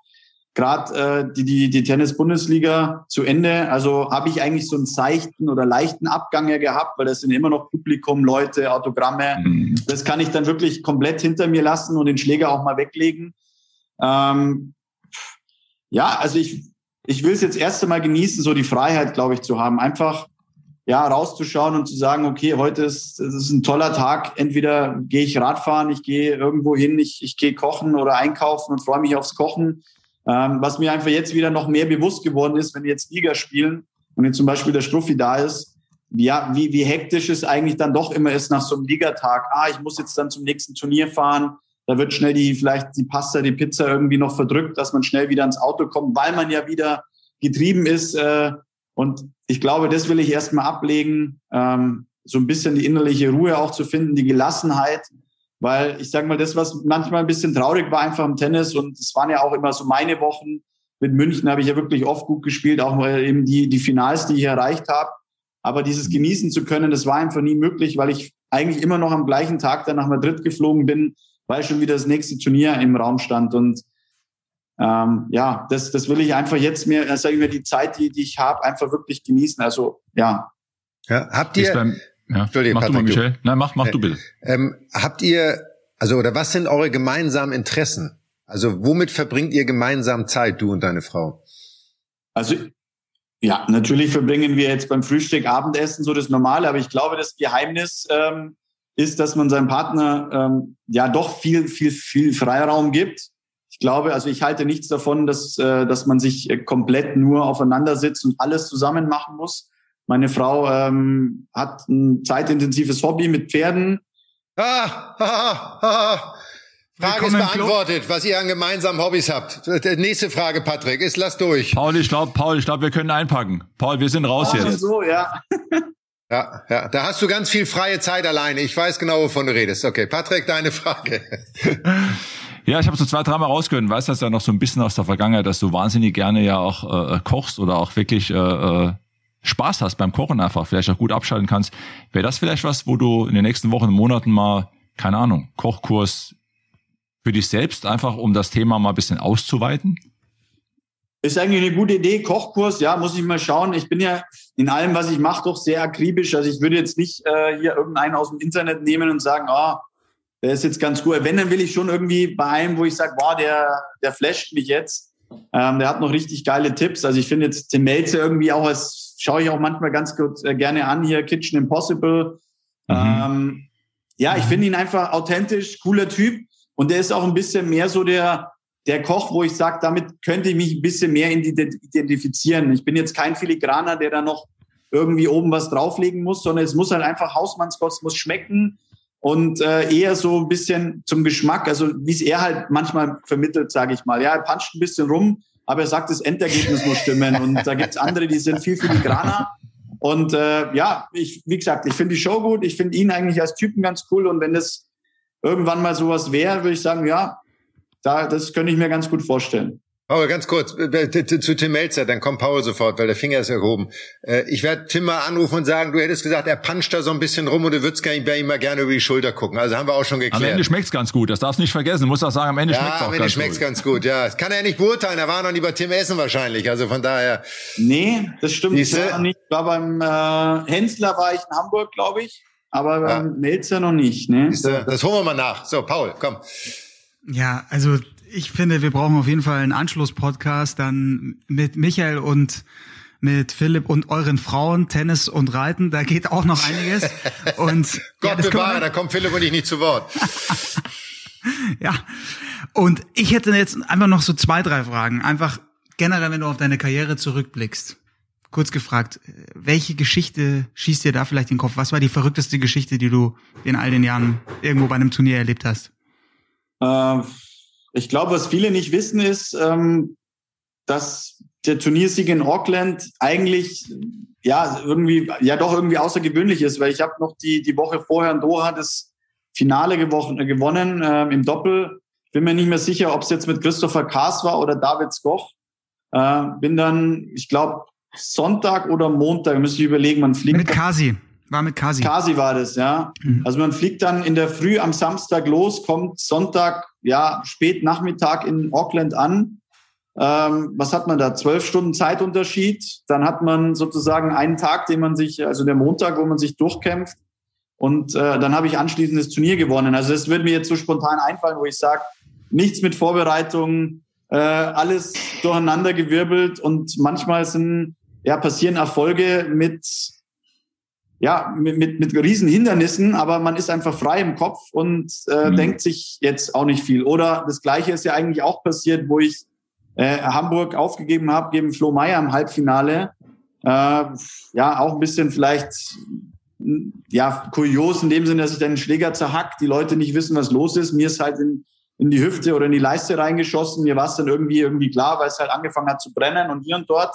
gerade äh, die, die, die Tennis-Bundesliga zu Ende. Also habe ich eigentlich so einen seichten oder leichten Abgang ja gehabt, weil das sind immer noch Publikum, Leute, Autogramme. Mhm. Das kann ich dann wirklich komplett hinter mir lassen und den Schläger auch mal weglegen. Ähm, ja, also ich, ich will es jetzt erst einmal genießen, so die Freiheit, glaube ich, zu haben. Einfach ja, rauszuschauen und zu sagen, okay, heute ist, ist ein toller Tag. Entweder gehe ich Radfahren, ich gehe irgendwo hin, ich, ich gehe kochen oder einkaufen und freue mich aufs Kochen. Ähm, was mir einfach jetzt wieder noch mehr bewusst geworden ist, wenn wir jetzt Liga spielen und jetzt zum Beispiel der Struffi da ist, ja, wie, wie hektisch es eigentlich dann doch immer ist nach so einem Ligatag. Ah, ich muss jetzt dann zum nächsten Turnier fahren. Da wird schnell die, vielleicht die Pasta, die Pizza irgendwie noch verdrückt, dass man schnell wieder ins Auto kommt, weil man ja wieder getrieben ist. Äh, und ich glaube, das will ich erstmal ablegen, ähm, so ein bisschen die innerliche Ruhe auch zu finden, die Gelassenheit weil ich sage mal, das, was manchmal ein bisschen traurig war, einfach im Tennis, und es waren ja auch immer so meine Wochen. Mit München habe ich ja wirklich oft gut gespielt, auch eben die, die Finals, die ich erreicht habe. Aber dieses genießen zu können, das war einfach nie möglich, weil ich eigentlich immer noch am gleichen Tag dann nach Madrid geflogen bin, weil schon wieder das nächste Turnier im Raum stand. Und ähm, ja, das, das will ich einfach jetzt mir, äh, sage ich mir, die Zeit, die, die ich habe, einfach wirklich genießen. Also ja. ja habt ihr, ja. Entschuldige, mach Patrick, du mal, Michel. Nein, mach, mach du bitte. Ähm, habt ihr, also, oder was sind eure gemeinsamen Interessen? Also, womit verbringt ihr gemeinsam Zeit, du und deine Frau? Also, ja, natürlich verbringen wir jetzt beim Frühstück, Abendessen so das Normale, aber ich glaube, das Geheimnis ähm, ist, dass man seinem Partner ähm, ja doch viel, viel, viel Freiraum gibt. Ich glaube, also ich halte nichts davon, dass, äh, dass man sich äh, komplett nur aufeinander sitzt und alles zusammen machen muss. Meine Frau ähm, hat ein zeitintensives Hobby mit Pferden. Ah, ah, ah. Frage ist beantwortet, was ihr an gemeinsamen Hobbys habt. Nächste Frage, Patrick, ist lass durch. Paul, ich glaube, Paul, ich glaube, wir können einpacken. Paul, wir sind raus ah, jetzt. So, ja. Ja, ja, da hast du ganz viel freie Zeit alleine. Ich weiß genau, wovon du redest. Okay, Patrick, deine Frage. Ja, ich habe so zwei, dreimal rausgehört. Weißt das ja noch so ein bisschen aus der Vergangenheit, dass du wahnsinnig gerne ja auch äh, kochst oder auch wirklich äh, äh Spaß hast beim Kochen einfach, vielleicht auch gut abschalten kannst, wäre das vielleicht was, wo du in den nächsten Wochen Monaten mal, keine Ahnung, Kochkurs für dich selbst, einfach um das Thema mal ein bisschen auszuweiten? Ist eigentlich eine gute Idee. Kochkurs, ja, muss ich mal schauen. Ich bin ja in allem, was ich mache, doch sehr akribisch. Also ich würde jetzt nicht äh, hier irgendeinen aus dem Internet nehmen und sagen, ah, oh, der ist jetzt ganz gut. Wenn, dann will ich schon irgendwie bei einem, wo ich sage, boah, der, der flasht mich jetzt. Ähm, der hat noch richtig geile Tipps. Also ich finde jetzt Tim Melzer irgendwie auch als schaue ich auch manchmal ganz gut äh, gerne an hier, Kitchen Impossible. Mhm. Ähm, ja, ich finde ihn einfach authentisch, cooler Typ. Und der ist auch ein bisschen mehr so der, der Koch, wo ich sage, damit könnte ich mich ein bisschen mehr identifizieren. Ich bin jetzt kein Filigraner, der da noch irgendwie oben was drauflegen muss, sondern es muss halt einfach Hausmannskost, muss schmecken und äh, eher so ein bisschen zum Geschmack, also wie es er halt manchmal vermittelt, sage ich mal. Ja, er puncht ein bisschen rum, aber er sagt, das Endergebnis muss stimmen. Und da gibt's andere, die sind viel filigraner. Und äh, ja, ich, wie gesagt, ich finde die Show gut, ich finde ihn eigentlich als Typen ganz cool. Und wenn das irgendwann mal sowas wäre, würde ich sagen, ja, da, das könnte ich mir ganz gut vorstellen. Paul, ganz kurz, äh, zu Tim Melzer, dann kommt Paul sofort, weil der Finger ist erhoben. Äh, ich werde Tim mal anrufen und sagen, du hättest gesagt, er puncht da so ein bisschen rum und du würdest bei ihm mal gerne über die Schulter gucken. Also haben wir auch schon geklärt. Am Ende schmeckt's ganz gut, das darfst du nicht vergessen. Du musst auch sagen, am Ende ja, schmeckt's auch am Ende ganz schmeckt's gut. ganz gut, ja. Das kann er nicht beurteilen, er war noch nie bei Tim Essen wahrscheinlich, also von daher. Nee, das stimmt Siehste? ja nicht. Ich war beim äh, Hensler war ich in Hamburg, glaube ich, aber beim Melzer noch nicht. Ne? Siehste, Das holen wir mal nach. So, Paul, komm. Ja, also ich finde, wir brauchen auf jeden Fall einen Anschluss-Podcast dann mit Michael und mit Philipp und euren Frauen, Tennis und Reiten. Da geht auch noch einiges. Und Gott können bewahre, da kommt Philipp und ich nicht zu Wort. Ja. Und ich hätte jetzt einfach noch so zwei, drei Fragen. Einfach generell, wenn du auf deine Karriere zurückblickst. Kurz gefragt, welche Geschichte schießt dir da vielleicht in den Kopf? Was war die verrückteste Geschichte, die du in all den Jahren irgendwo bei einem Turnier erlebt hast? Äh, ich glaube, was viele nicht wissen, ist, ähm, dass der Turniersieg in Auckland eigentlich ja irgendwie ja doch irgendwie außergewöhnlich ist, weil ich habe noch die die Woche vorher in Doha das Finale gewonnen, äh, gewonnen ähm, im Doppel. Bin mir nicht mehr sicher, ob es jetzt mit Christopher Kaas war oder David Skoch. Äh, bin dann, ich glaube, Sonntag oder Montag, müsste ich überlegen, man fliegt Mit Kasi. War mit Kasi. Kasi war das, ja. Mhm. Also man fliegt dann in der Früh am Samstag los, kommt Sonntag, ja, spät Nachmittag in Auckland an. Ähm, was hat man da? Zwölf Stunden Zeitunterschied. Dann hat man sozusagen einen Tag, den man sich, also der Montag, wo man sich durchkämpft. Und äh, dann habe ich anschließend das Turnier gewonnen. Also das würde mir jetzt so spontan einfallen, wo ich sage, nichts mit Vorbereitung, äh, alles durcheinandergewirbelt und manchmal sind, ja, passieren Erfolge mit ja, mit, mit, mit riesen Hindernissen, aber man ist einfach frei im Kopf und äh, Mhm. denkt sich jetzt auch nicht viel. Oder das Gleiche ist ja eigentlich auch passiert, wo ich äh, Hamburg aufgegeben habe gegen Flo Meyer im Halbfinale. Äh, ja, auch ein bisschen vielleicht m, ja kurios in dem Sinne, dass ich dann den Schläger zerhackt, die Leute nicht wissen, was los ist. Mir ist halt in, in die Hüfte oder in die Leiste reingeschossen. Mir war es dann irgendwie irgendwie klar, weil es halt angefangen hat zu brennen und hier und dort.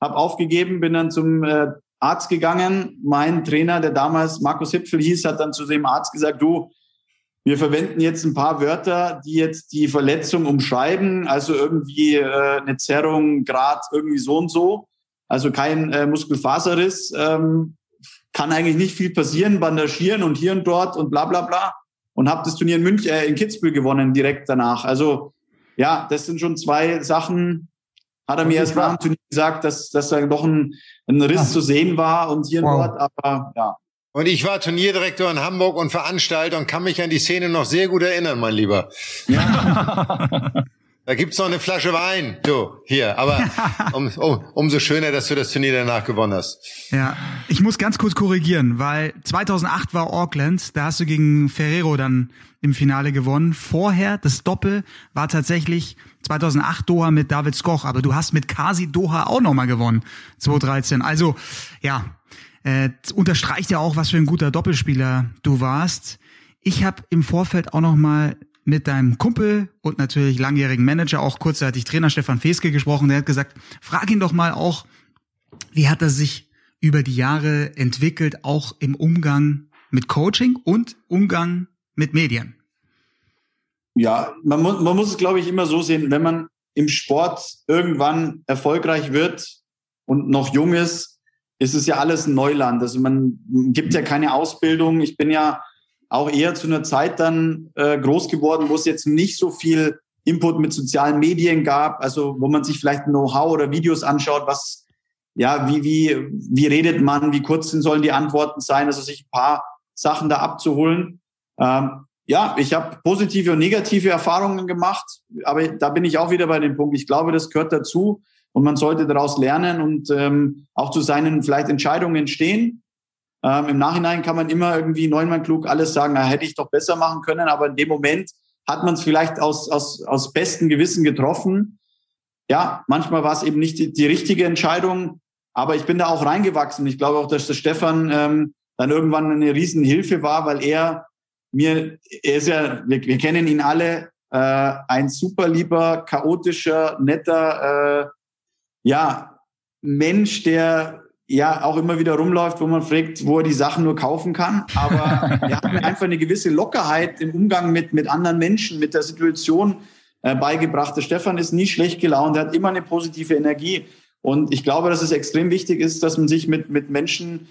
Hab aufgegeben, bin dann zum äh, Arzt gegangen. Mein Trainer, der damals Markus Hipfel hieß, hat dann zu dem Arzt gesagt, du, wir verwenden jetzt ein paar Wörter, die jetzt die Verletzung umschreiben, also irgendwie äh, eine Zerrung, Grad irgendwie so und so, also kein äh, Muskelfaserriss, ähm, kann eigentlich nicht viel passieren, bandagieren und hier und dort und bla bla bla und habe das Turnier in München, äh, in Kitzbühel gewonnen direkt danach. Also ja, das sind schon zwei Sachen. Hat er mir erst nach dem Turnier gesagt, dass, dass da doch ein, ein Riss zu sehen war und hier Wow. und dort, aber ja. Und ich war Turnierdirektor in Hamburg und Veranstalter und kann mich an die Szene noch sehr gut erinnern, mein Lieber. Da gibt's noch eine Flasche Wein, du, hier. Aber um, um, umso schöner, dass du das Turnier danach gewonnen hast. Ja, ich muss ganz kurz korrigieren, weil 2008 war Auckland, da hast du gegen Ferrero dann im Finale gewonnen. Vorher, das Doppel, war tatsächlich 2008 Doha mit David Skoch, aber du hast mit Kasi Doha auch nochmal gewonnen, 2013. Also, ja, äh, unterstreicht ja auch, was für ein guter Doppelspieler du warst. Ich habe im Vorfeld auch nochmal mit deinem Kumpel und natürlich langjährigen Manager, auch kurzzeitig Trainer Stefan Feske gesprochen. Der hat gesagt, frag ihn doch mal auch, wie hat er sich über die Jahre entwickelt, auch im Umgang mit Coaching und Umgang mit Medien? Ja, man muss, man muss es, glaube ich, immer so sehen, wenn man im Sport irgendwann erfolgreich wird und noch jung ist, ist es ja alles ein Neuland. Also man gibt ja keine Ausbildung. Ich bin ja auch eher zu einer Zeit dann äh, groß geworden, wo es jetzt nicht so viel Input mit sozialen Medien gab, also wo man sich vielleicht Know-how oder Videos anschaut, was ja, wie, wie, wie redet man, wie kurz sollen die Antworten sein, also sich ein paar Sachen da abzuholen. Ähm, ja, ich habe positive und negative Erfahrungen gemacht, aber da bin ich auch wieder bei dem Punkt. Ich glaube, das gehört dazu und man sollte daraus lernen und ähm, auch zu seinen vielleicht Entscheidungen stehen. Ähm, Im Nachhinein kann man immer irgendwie neunmal klug alles sagen, na, hätte ich doch besser machen können, aber in dem Moment hat man es vielleicht aus, aus, aus bestem Gewissen getroffen. Ja, manchmal war es eben nicht die, die richtige Entscheidung, aber ich bin da auch reingewachsen. Ich glaube auch, dass der Stefan ähm, dann irgendwann eine Riesenhilfe war, weil er mir, er ist ja, wir, wir kennen ihn alle, äh, ein super lieber, chaotischer, netter, äh, ja, Mensch, der ja auch immer wieder rumläuft, wo man fragt, wo er die Sachen nur kaufen kann. Aber er hat einfach eine gewisse Lockerheit im Umgang mit, mit anderen Menschen, mit der Situation. äh, beigebracht. Der Stefan ist nie schlecht gelaunt, er hat immer eine positive Energie. Und ich glaube, dass es extrem wichtig ist, dass man sich mit, mit Menschen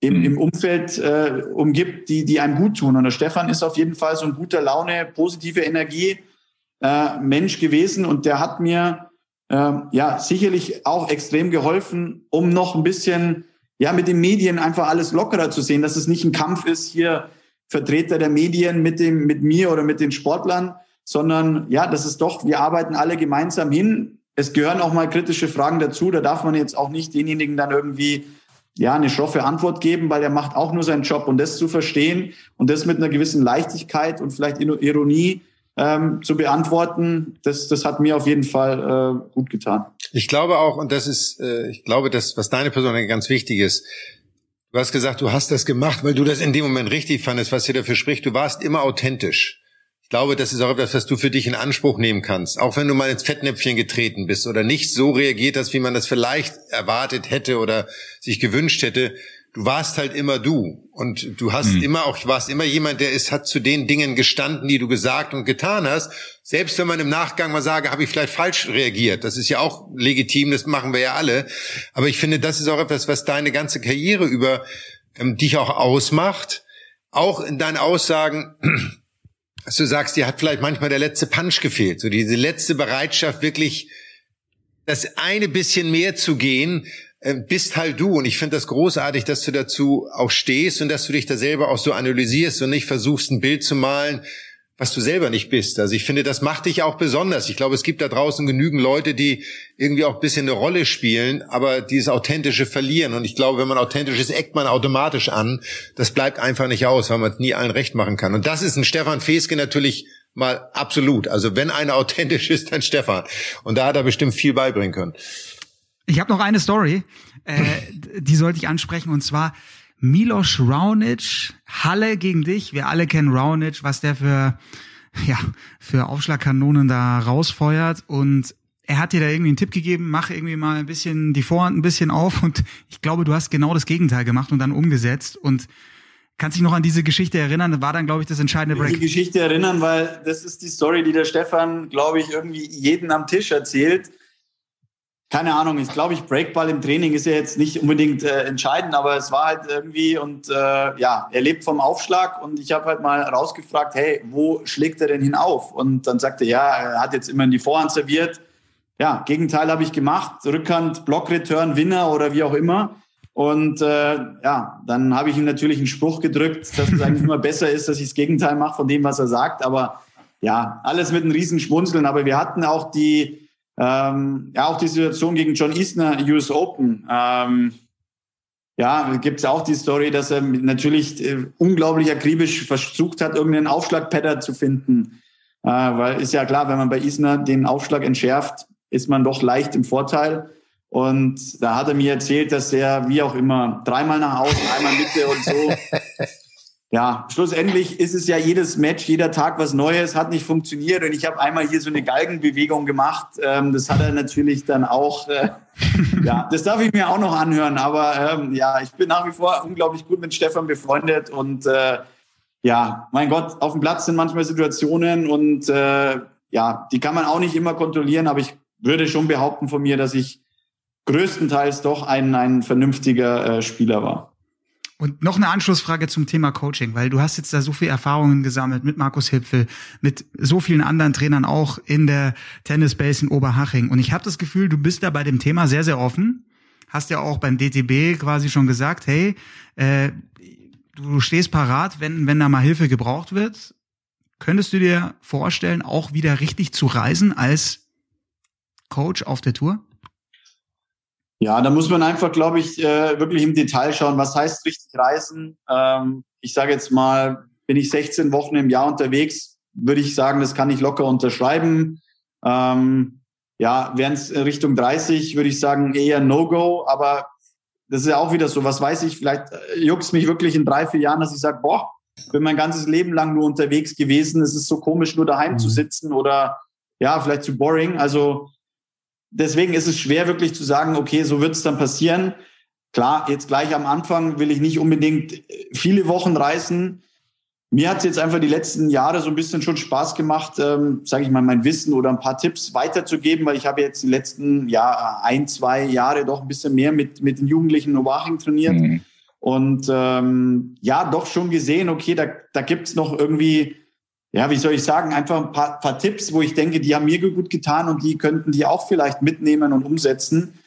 im, mhm. im Umfeld äh, umgibt, die, die einem gut tun. Und der Stefan ist auf jeden Fall so ein guter Laune, positive Energie äh, Mensch gewesen und der hat mir äh, ja sicherlich auch extrem geholfen, um noch ein bisschen ja mit den Medien einfach alles lockerer zu sehen, dass es nicht ein Kampf ist hier Vertreter der Medien mit dem mit mir oder mit den Sportlern, sondern ja, das ist doch, wir arbeiten alle gemeinsam hin. Es gehören auch mal kritische Fragen dazu. Da darf man jetzt auch nicht denjenigen dann irgendwie ja, eine schroffe Antwort geben, weil er macht auch nur seinen Job. Und das zu verstehen und das mit einer gewissen Leichtigkeit und vielleicht Ironie ähm, zu beantworten, das, das hat mir auf jeden Fall äh, gut getan. Ich glaube auch, und das ist, äh, ich glaube, das, was deine Person ganz wichtig ist, du hast gesagt, du hast das gemacht, weil du das in dem Moment richtig fandest, was dir dafür spricht. Du warst immer authentisch. Ich glaube, das ist auch etwas, was du für dich in Anspruch nehmen kannst. Auch wenn du mal ins Fettnäpfchen getreten bist oder nicht so reagiert hast, wie man das vielleicht erwartet hätte oder sich gewünscht hätte. Du warst halt immer du. Und du hast mhm. immer auch, warst immer jemand, der ist, hat zu den Dingen gestanden, die du gesagt und getan hast. Selbst wenn man im Nachgang mal sage, habe ich vielleicht falsch reagiert. Das ist ja auch legitim, das machen wir ja alle. Aber ich finde, das ist auch etwas, was deine ganze Karriere über ähm, dich auch ausmacht. Auch in deinen Aussagen, dass du sagst, dir hat vielleicht manchmal der letzte Punch gefehlt, so diese letzte Bereitschaft wirklich das eine bisschen mehr zu gehen, bist halt du. Und ich finde das großartig, dass du dazu auch stehst und dass du dich da selber auch so analysierst und nicht versuchst, ein Bild zu malen, was du selber nicht bist. Also ich finde, das macht dich auch besonders. Ich glaube, es gibt da draußen genügend Leute, die irgendwie auch ein bisschen eine Rolle spielen, aber dieses Authentische verlieren. Und ich glaube, wenn man authentisch ist, eckt man automatisch an. Das bleibt einfach nicht aus, weil man es nie allen recht machen kann. Und das ist ein Stefan Feske natürlich mal absolut. Also wenn einer authentisch ist, dann Stefan. Und da hat er bestimmt viel beibringen können. Ich habe noch eine Story, äh, die sollte ich ansprechen, und zwar Milos Raonic, Halle gegen dich. Wir alle kennen Raonic, was der für, ja, für Aufschlagkanonen da rausfeuert. Und er hat dir da irgendwie einen Tipp gegeben, mach irgendwie mal ein bisschen die Vorhand ein bisschen auf. Und ich glaube, du hast genau das Gegenteil gemacht und dann umgesetzt. Und kannst dich noch an diese Geschichte erinnern? Das war dann, glaube ich, das entscheidende Break. Die Geschichte erinnern, weil das ist die Story, die der Stefan, glaube ich, irgendwie jeden am Tisch erzählt keine Ahnung, ich glaube, ich Breakball im Training ist ja jetzt nicht unbedingt äh, entscheidend, aber es war halt irgendwie und äh, ja, er lebt vom Aufschlag und ich habe halt mal rausgefragt, hey, wo schlägt er denn hinauf? Und dann sagte er, ja, er hat jetzt immer in die Vorhand serviert. Ja, Gegenteil habe ich gemacht, Rückhand, Blockreturn, Winner oder wie auch immer. Und äh, ja, dann habe ich ihm natürlich einen Spruch gedrückt, dass es eigentlich immer besser ist, dass ich das Gegenteil mache von dem, was er sagt. Aber ja, alles mit einem riesen Schmunzeln. Aber wir hatten auch die ähm, ja, auch die Situation gegen John Isner, US Open. Ähm, ja, gibt es auch die Story, dass er natürlich äh, unglaublich akribisch versucht hat, irgendeinen Aufschlagpadder zu finden. Äh, weil ist ja klar, wenn man bei Isner den Aufschlag entschärft, ist man doch leicht im Vorteil. Und da hat er mir erzählt, dass er, wie auch immer, dreimal nach außen, einmal Mitte und so ja, schlussendlich ist es ja jedes Match, jeder Tag was Neues, hat nicht funktioniert. Und ich habe einmal hier so eine Galgenbewegung gemacht. Ähm, das hat er natürlich dann auch, äh, ja, das darf ich mir auch noch anhören. Aber ähm, ja, ich bin nach wie vor unglaublich gut mit Stefan befreundet. Und äh, ja, mein Gott, auf dem Platz sind manchmal Situationen und äh, ja, die kann man auch nicht immer kontrollieren. Aber ich würde schon behaupten von mir, dass ich größtenteils doch ein, ein vernünftiger äh, Spieler war. Und noch eine Anschlussfrage zum Thema Coaching, weil du hast jetzt da so viel Erfahrungen gesammelt mit Markus Hipfel, mit so vielen anderen Trainern auch in der Tennis Base in Oberhaching. Und ich habe das Gefühl, du bist da bei dem Thema sehr, sehr offen. Hast ja auch beim DTB quasi schon gesagt, hey, äh, du stehst parat, wenn, wenn da mal Hilfe gebraucht wird. Könntest du dir vorstellen, auch wieder richtig zu reisen als Coach auf der Tour? Ja, da muss man einfach, glaube ich, äh, wirklich im Detail schauen, was heißt richtig reisen. Ähm, ich sage jetzt mal, bin ich 16 Wochen im Jahr unterwegs, würde ich sagen, das kann ich locker unterschreiben. Ähm, ja, wären es Richtung 30, würde ich sagen, eher No-Go. Aber das ist ja auch wieder so, was weiß ich, vielleicht äh, juckt mich wirklich in drei, vier Jahren, dass ich sage, boah, bin mein ganzes Leben lang nur unterwegs gewesen. Es ist so komisch, nur daheim mhm. zu sitzen oder ja, vielleicht zu boring. Also deswegen ist es schwer wirklich zu sagen, okay, so wird es dann passieren. Klar, jetzt gleich am Anfang will ich nicht unbedingt viele Wochen reisen. mir hat es jetzt einfach die letzten Jahre so ein bisschen schon Spaß gemacht, ähm, sage ich mal, mein Wissen oder ein paar Tipps weiterzugeben, weil ich habe jetzt die letzten ja, ein, zwei Jahre doch ein bisschen mehr mit, mit den Jugendlichen in Oaxing trainiert. Mhm. Und ähm, ja, doch schon gesehen, okay, da, da gibt's noch irgendwie, ja, wie soll ich sagen, einfach ein paar, paar Tipps, wo ich denke, die haben mir gut getan und die könnten die auch vielleicht mitnehmen und umsetzen.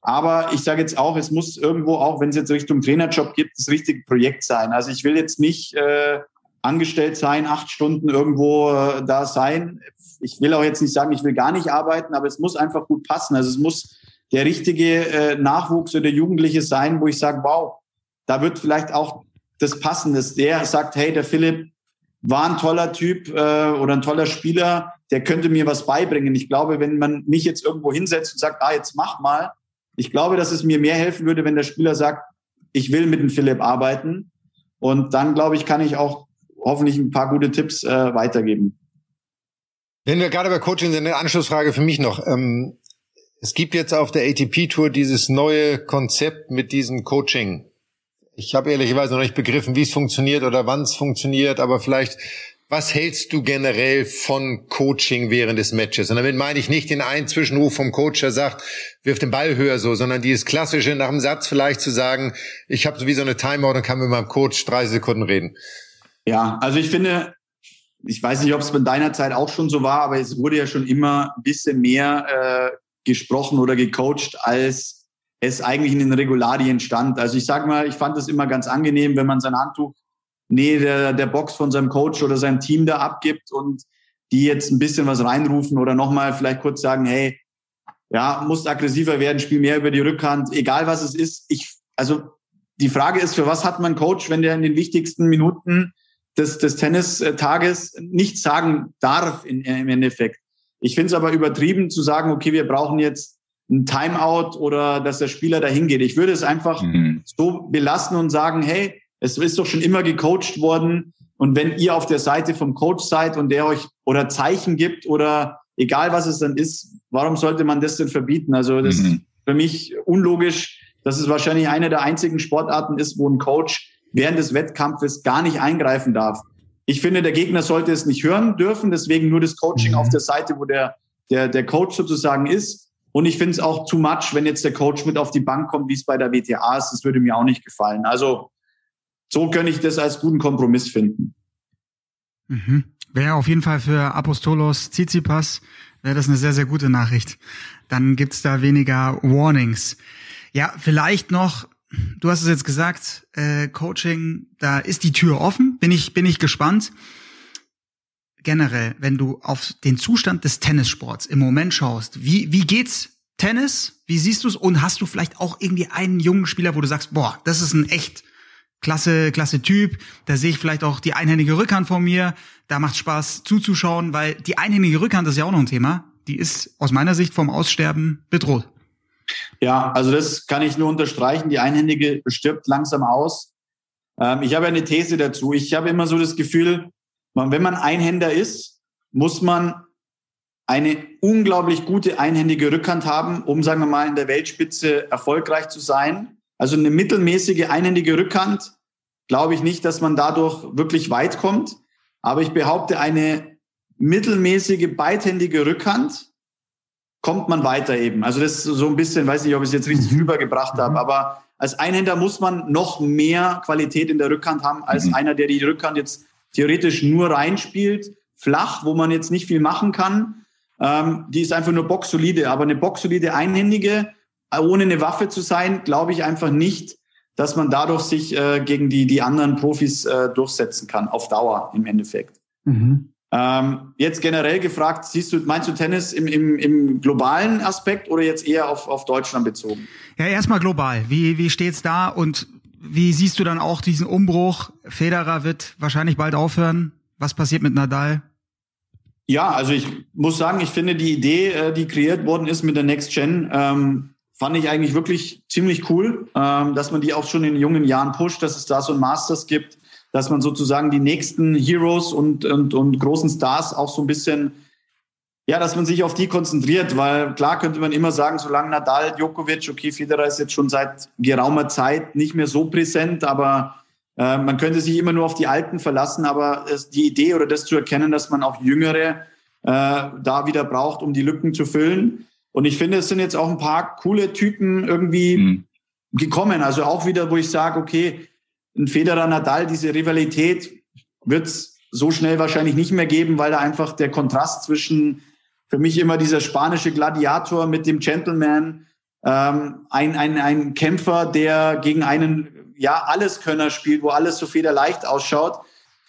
Aber ich sage jetzt auch, es muss irgendwo auch, wenn es jetzt Richtung Trainerjob gibt, das richtige Projekt sein. Also ich will jetzt nicht äh, angestellt sein, acht Stunden irgendwo äh, da sein. Ich will auch jetzt nicht sagen, ich will gar nicht arbeiten, aber es muss einfach gut passen. Also es muss der richtige äh, Nachwuchs oder Jugendliche sein, wo ich sage, wow, da wird vielleicht auch das passen, dass der sagt, hey, der Philipp war ein toller Typ äh, oder ein toller Spieler, der könnte mir was beibringen. Ich glaube, wenn man mich jetzt irgendwo hinsetzt und sagt, ah, jetzt mach mal, ich glaube, dass es mir mehr helfen würde, wenn der Spieler sagt, ich will mit dem Philipp arbeiten. Und dann, glaube ich, kann ich auch hoffentlich ein paar gute Tipps äh, weitergeben. Wenn wir gerade bei Coaching sind, eine Anschlussfrage für mich noch. Ähm, es gibt jetzt auf der ATP-Tour dieses neue Konzept mit diesem Coaching. Ich habe ehrlicherweise noch nicht begriffen, wie es funktioniert oder wann es funktioniert, aber vielleicht was hältst du generell von Coaching während des Matches? Und damit meine ich nicht den einen Zwischenruf vom Coach, der sagt, wirf den Ball höher so, sondern dieses klassische nach dem Satz vielleicht zu sagen, ich habe sowieso eine Timeout und kann mit meinem Coach drei Sekunden reden. Ja, also ich finde, ich weiß nicht, ob es in deiner Zeit auch schon so war, aber es wurde ja schon immer ein bisschen mehr äh, gesprochen oder gecoacht, als es eigentlich in den Regularien stand. Also ich sag mal, ich fand es immer ganz angenehm, wenn man sein Handtuch Nähe der, der Box von seinem Coach oder seinem Team da abgibt und die jetzt ein bisschen was reinrufen oder nochmal vielleicht kurz sagen, hey, ja, musst aggressiver werden, spiel mehr über die Rückhand, egal was es ist. Ich, also die Frage ist, für was hat man Coach, wenn der in den wichtigsten Minuten des, des Tennistages nichts sagen darf in, im Endeffekt? Ich finde es aber übertrieben zu sagen, okay, wir brauchen jetzt ein Timeout oder dass der Spieler dahin geht. Ich würde es einfach mhm. so belassen und sagen, hey, es ist doch schon immer gecoacht worden. Und wenn ihr auf der Seite vom Coach seid und der euch oder Zeichen gibt oder egal was es dann ist, warum sollte man das denn verbieten? Also das mhm. ist für mich unlogisch, dass es wahrscheinlich eine der einzigen Sportarten ist, wo ein Coach während des Wettkampfes gar nicht eingreifen darf. Ich finde, der Gegner sollte es nicht hören dürfen, deswegen nur das Coaching mhm. auf der Seite, wo der, der, der Coach sozusagen ist. Und ich finde es auch too much, wenn jetzt der Coach mit auf die Bank kommt, wie es bei der WTA ist. Das würde mir auch nicht gefallen. Also so könnte ich das als guten Kompromiss finden. Mhm. Wäre auf jeden Fall für Apostolos Tsitsipas, wäre das eine sehr, sehr gute Nachricht. Dann gibt's da weniger Warnings. Ja, vielleicht noch, du hast es jetzt gesagt, äh, Coaching, da ist die Tür offen, bin ich, bin ich gespannt. Generell, wenn du auf den Zustand des Tennissports im Moment schaust, wie, wie geht's Tennis? Wie siehst du es? Und hast du vielleicht auch irgendwie einen jungen Spieler, wo du sagst, boah, das ist ein echt klasse, klasse Typ. Da sehe ich vielleicht auch die einhändige Rückhand von mir. Da macht Spaß zuzuschauen, weil die einhändige Rückhand ist ja auch noch ein Thema. Die ist aus meiner Sicht vom Aussterben bedroht. Ja, also das kann ich nur unterstreichen. Die einhändige stirbt langsam aus. Ähm, ich habe eine These dazu. Ich habe immer so das Gefühl, wenn man Einhänder ist, muss man eine unglaublich gute einhändige Rückhand haben, um, sagen wir mal, in der Weltspitze erfolgreich zu sein. Also eine mittelmäßige einhändige Rückhand, glaube ich nicht, dass man dadurch wirklich weit kommt. Aber ich behaupte, eine mittelmäßige beidhändige Rückhand kommt man weiter eben. Also das ist so ein bisschen, weiß nicht, ob ich es jetzt richtig mhm. rübergebracht habe, mhm. aber als Einhänder muss man noch mehr Qualität in der Rückhand haben als mhm. einer, der die Rückhand jetzt theoretisch nur reinspielt, flach, wo man jetzt nicht viel machen kann. Ähm, die ist einfach nur boxsolide, aber eine boxsolide Einhändige ohne eine Waffe zu sein, glaube ich einfach nicht, dass man dadurch sich äh, gegen die, die anderen Profis äh, durchsetzen kann, auf Dauer im Endeffekt. Mhm. Ähm, jetzt generell gefragt, siehst du, meinst du Tennis im, im, im globalen Aspekt oder jetzt eher auf, auf Deutschland bezogen? Ja, erstmal global. Wie, wie steht's da und wie siehst du dann auch diesen Umbruch? Federer wird wahrscheinlich bald aufhören. Was passiert mit Nadal? Ja, also ich muss sagen, ich finde die Idee, äh, die kreiert worden ist mit der Next Gen, ähm, fand ich eigentlich wirklich ziemlich cool, ähm, dass man die auch schon in jungen Jahren pusht, dass es da so ein Masters gibt, dass man sozusagen die nächsten Heroes und, und, und großen Stars auch so ein bisschen, ja, dass man sich auf die konzentriert, weil klar könnte man immer sagen, solange Nadal, Djokovic, okay, Federer ist jetzt schon seit geraumer Zeit nicht mehr so präsent, aber Äh, man könnte sich immer nur auf die Alten verlassen, aber es, die Idee oder das zu erkennen, dass man auch Jüngere äh, da wieder braucht, um die Lücken zu füllen. Und ich finde, es sind jetzt auch ein paar coole Typen irgendwie mhm. gekommen. Also auch wieder, wo ich sage, okay, ein Federer Nadal, diese Rivalität wird es so schnell wahrscheinlich nicht mehr geben, weil da einfach der Kontrast zwischen für mich immer dieser spanische Gladiator mit dem Gentleman, ähm, ein, ein, ein Kämpfer, der gegen einen ja Alleskönner spielt, wo alles so federleicht ausschaut.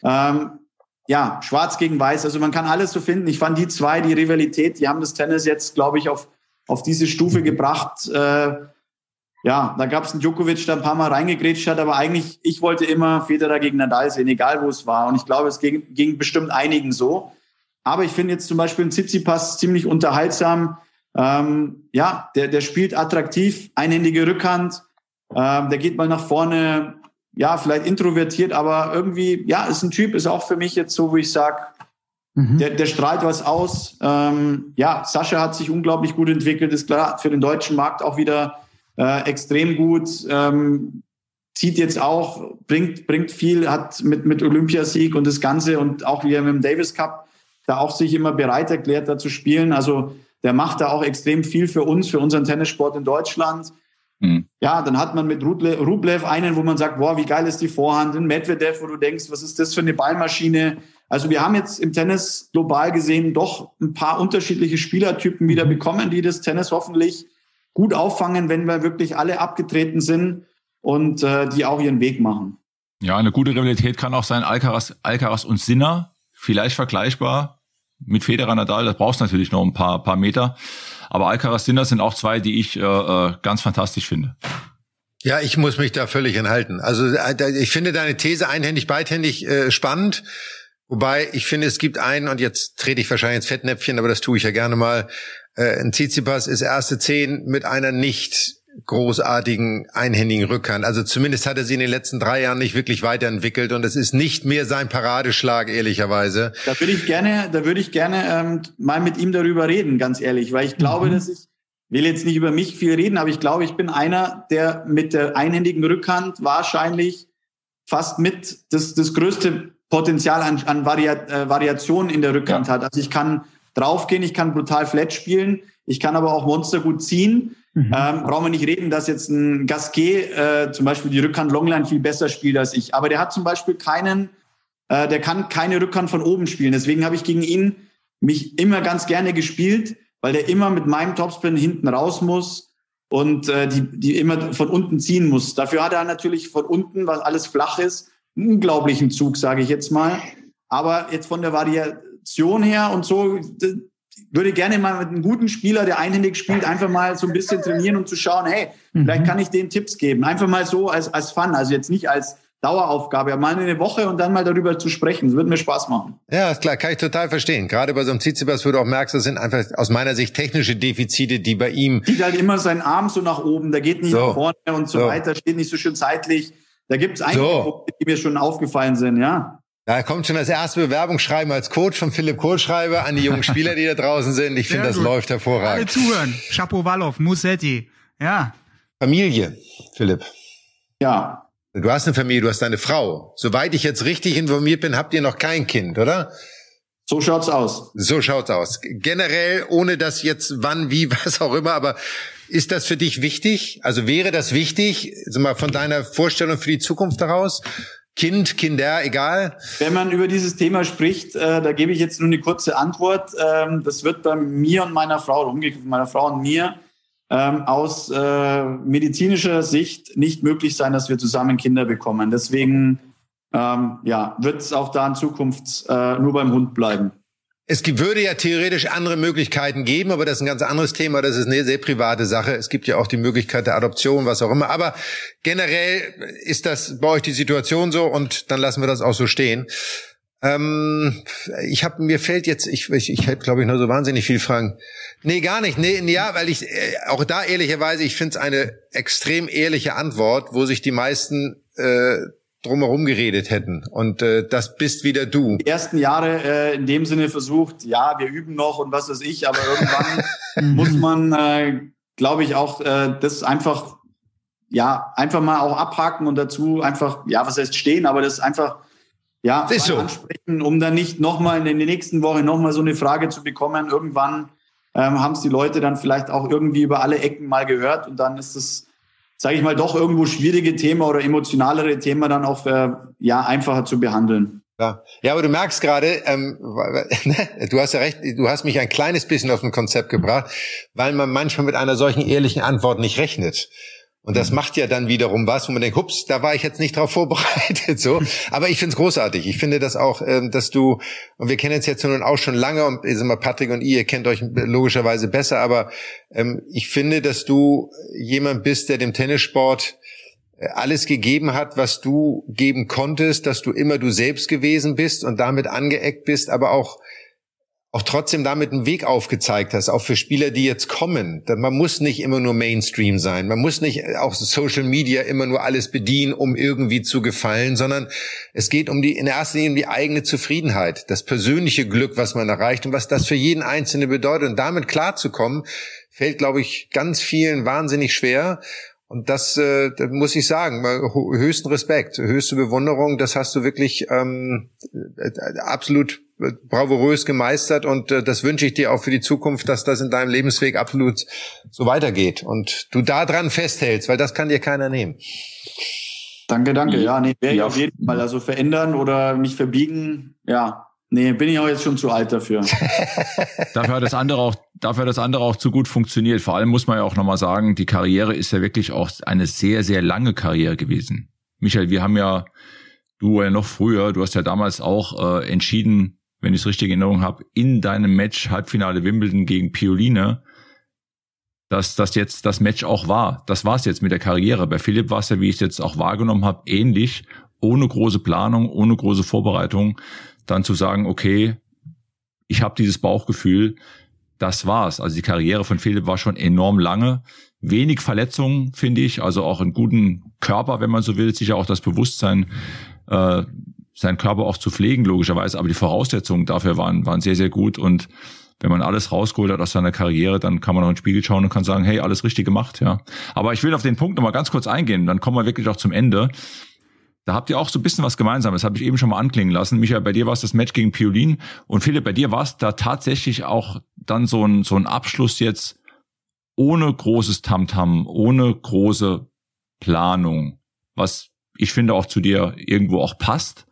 Ähm, ja, schwarz gegen weiß, also man kann alles so finden. Ich fand die zwei, die Rivalität, die haben das Tennis jetzt, glaube ich, auf, auf diese Stufe gebracht. Äh, ja, da gab es einen Djokovic, der ein paar Mal reingegrätscht hat, aber eigentlich, ich wollte immer Federer gegen Nadal sehen, egal wo es war. Und ich glaube, es ging, ging bestimmt einigen so. Aber ich finde jetzt zum Beispiel einen Tsitsipas ziemlich unterhaltsam. Ähm, ja, der, der spielt attraktiv, einhändige Rückhand, ähm, der geht mal nach vorne, ja, vielleicht introvertiert, aber irgendwie, ja, ist ein Typ, ist auch für mich jetzt so, wo ich sage, mhm. der, der strahlt was aus. Ähm, ja, Sascha hat sich unglaublich gut entwickelt, ist klar für den deutschen Markt auch wieder äh, extrem gut. Ähm, zieht jetzt auch, bringt, bringt viel, hat mit, mit Olympiasieg und das Ganze und auch wie er mit dem Davis Cup da auch sich immer bereit erklärt, da zu spielen. Also der macht da auch extrem viel für uns, für unseren Tennissport in Deutschland. Mhm. Ja, dann hat man mit Rublev einen, wo man sagt, boah, wie geil ist die Vorhand, ein Medvedev, wo du denkst, was ist das für eine Ballmaschine? Also wir haben jetzt im Tennis global gesehen doch ein paar unterschiedliche Spielertypen wieder mhm. bekommen, die das Tennis hoffentlich gut auffangen, wenn wir wirklich alle abgetreten sind und äh, die auch ihren Weg machen. Ja, eine gute Rivalität kann auch sein Alcaraz, Alcaraz und Sinner, vielleicht vergleichbar mit Federer Nadal, das brauchst natürlich noch ein paar, paar Meter. Aber Alcaraz Sinner sind auch zwei, die ich äh, äh, ganz fantastisch finde. Ja, ich muss mich da völlig enthalten. Also äh, ich finde deine These einhändig, beidhändig äh, spannend. Wobei ich finde, es gibt einen, und jetzt trete ich wahrscheinlich ins Fettnäpfchen, aber das tue ich ja gerne mal. Äh, ein Tsitsipas ist erste Zehn mit einer nicht großartigen einhändigen Rückhand. Also zumindest hat er sie in den letzten drei Jahren nicht wirklich weiterentwickelt und es ist nicht mehr sein Paradeschlag, ehrlicherweise. Da würde ich gerne, da würde ich gerne ähm, mal mit ihm darüber reden, ganz ehrlich, weil ich glaube, mhm. dass ich will jetzt nicht über mich viel reden, aber ich glaube, ich bin einer, der mit der einhändigen Rückhand wahrscheinlich fast mit das, das größte Potenzial an, an Varia, äh, Variationen in der Rückhand ja. hat. Also ich kann draufgehen, ich kann brutal flat spielen, ich kann aber auch Monster gut ziehen. Mhm. Ähm, brauchen wir nicht reden, dass jetzt ein Gasquet äh, zum Beispiel die Rückhand Longline viel besser spielt als ich. Aber der hat zum Beispiel keinen, äh, der kann keine Rückhand von oben spielen. Deswegen habe ich gegen ihn mich immer ganz gerne gespielt, weil der immer mit meinem Topspin hinten raus muss und äh, die, die immer von unten ziehen muss. Dafür hat er natürlich von unten, was alles flach ist, einen unglaublichen Zug, sage ich jetzt mal. Aber jetzt von der Variation her und so, würde gerne mal mit einem guten Spieler, der einhändig spielt, einfach mal so ein bisschen trainieren und zu schauen, hey, mhm. vielleicht kann ich den Tipps geben. Einfach mal so als, als Fun, also jetzt nicht als Daueraufgabe, mal eine Woche und dann mal darüber zu sprechen. Das würde mir Spaß machen. Ja, ist klar, kann ich total verstehen. Gerade bei so einem Tsitsipas, wo du auch merkst, das sind einfach aus meiner Sicht technische Defizite, die bei ihm... Sieht halt immer seinen Arm so nach oben, der geht nicht so. nach vorne und so, so, weiter, steht nicht so schön zeitlich. Da gibt es einige so. Punkte, die mir schon aufgefallen sind, ja. Da kommt schon das erste Bewerbungsschreiben als Coach von Philipp Kohlschreiber an die jungen Spieler, die da draußen sind. Ich finde, das gut. läuft hervorragend. Alle zuhören. Chapeau Wallov, Musetti. Ja. Familie, Philipp. Ja. Du hast eine Familie, du hast eine Frau. Soweit ich jetzt richtig informiert bin, habt ihr noch kein Kind, oder? So schaut's aus. So schaut's aus. Generell, ohne dass jetzt wann, wie, was auch immer, aber ist das für dich wichtig? Also wäre das wichtig, also mal von deiner Vorstellung für die Zukunft daraus? Kind, Kinder, egal? Wenn man über dieses Thema spricht, äh, da gebe ich jetzt nur eine kurze Antwort. Ähm, das wird bei mir und meiner Frau, umgekehrt meiner Frau und mir, ähm, aus äh, medizinischer Sicht nicht möglich sein, dass wir zusammen Kinder bekommen. Deswegen ähm, ja, wird es auch da in Zukunft äh, nur beim Hund bleiben. Es würde ja theoretisch andere Möglichkeiten geben, aber das ist ein ganz anderes Thema. Das ist eine sehr private Sache. Es gibt ja auch die Möglichkeit der Adoption, was auch immer. Aber generell ist das bei euch die Situation so und dann lassen wir das auch so stehen. Ähm, ich habe mir fällt jetzt, ich, ich, ich hätte glaube ich nur so wahnsinnig viel Fragen. Nee, gar nicht. Nee, ja, weil ich äh, auch da ehrlicherweise, ich finde es eine extrem ehrliche Antwort, wo sich die meisten äh, drumherum geredet hätten. Und äh, das bist wieder du. Die ersten Jahre äh, in dem Sinne versucht, ja, wir üben noch und was weiß ich, aber irgendwann muss man, äh, glaube ich, auch äh, das einfach ja, einfach mal auch abhaken und dazu einfach, ja, was heißt stehen, aber das einfach, ja, ist so. ansprechen, um dann nicht nochmal in der nächsten Woche nochmal so eine Frage zu bekommen. Irgendwann ähm, haben es die Leute dann vielleicht auch irgendwie über alle Ecken mal gehört und dann ist das, sage ich mal, doch irgendwo schwierige Thema oder emotionalere Thema dann auch äh, ja einfacher zu behandeln. Ja, ja, aber du merkst gerade, ähm, ne, du hast ja recht, du hast mich ein kleines bisschen auf ein Konzept gebracht, weil man manchmal mit einer solchen ehrlichen Antwort nicht rechnet. Und das macht ja dann wiederum was, wo man denkt, hups, da war ich jetzt nicht drauf vorbereitet. So, aber ich finde es großartig. Ich finde das auch, ähm, dass du und wir kennen uns jetzt nun auch schon lange und ich sag mal, Patrick und ihr kennt euch logischerweise besser, aber ähm, ich finde, dass du jemand bist, der dem Tennissport alles gegeben hat, was du geben konntest, dass du immer du selbst gewesen bist und damit angeeckt bist, aber auch auch trotzdem damit einen Weg aufgezeigt hast, auch für Spieler, die jetzt kommen. Man muss nicht immer nur Mainstream sein. Man muss nicht auch Social Media immer nur alles bedienen, um irgendwie zu gefallen, sondern es geht um die, in erster Linie um die eigene Zufriedenheit, das persönliche Glück, was man erreicht und was das für jeden Einzelnen bedeutet. Und damit klarzukommen, fällt, glaube ich, ganz vielen wahnsinnig schwer. Und das, äh, das muss ich sagen, höchsten Respekt, höchste Bewunderung, das hast du wirklich ähm, äh, absolut bravourös gemeistert und äh, das wünsche ich dir auch für die Zukunft, dass das in deinem Lebensweg absolut so weitergeht und du da dran festhältst, weil das kann dir keiner nehmen. Danke, danke. Ja, nee, werde ich auf jeden Fall. Also verändern oder mich verbiegen, ja, Nee, bin ich auch jetzt schon zu alt dafür. dafür hat das andere auch, dafür hat das andere auch zu gut funktioniert. Vor allem muss man ja auch nochmal sagen, die Karriere ist ja wirklich auch eine sehr, sehr lange Karriere gewesen. Michael, wir haben ja, du ja noch früher, du hast ja damals auch äh, entschieden, wenn ich es richtig in Erinnerung habe, in deinem Match Halbfinale Wimbledon gegen Pioline, dass das jetzt das Match auch war. Das war es jetzt mit der Karriere. Bei Philipp war es ja, wie ich es jetzt auch wahrgenommen habe, ähnlich, ohne große Planung, ohne große Vorbereitung dann zu sagen, okay, ich habe dieses Bauchgefühl, das war's. Also die Karriere von Philipp war schon enorm lange. Wenig Verletzungen, finde ich, also auch einen guten Körper, wenn man so will, sicher auch das Bewusstsein, äh, seinen Körper auch zu pflegen, logischerweise. Aber die Voraussetzungen dafür waren, waren sehr, sehr gut. Und wenn man alles rausgeholt hat aus seiner Karriere, dann kann man auch in den Spiegel schauen und kann sagen, hey, alles richtig gemacht, ja. Aber ich will auf den Punkt nochmal ganz kurz eingehen, dann kommen wir wirklich auch zum Ende. Da habt ihr auch so ein bisschen was Gemeinsames, habe ich eben schon mal anklingen lassen. Michael, bei dir war es das Match gegen Piolin und Philipp, bei dir war es da tatsächlich auch dann so ein, so ein Abschluss jetzt ohne großes Tamtam, -Tam, ohne große Planung, was ich finde auch zu dir irgendwo auch passt.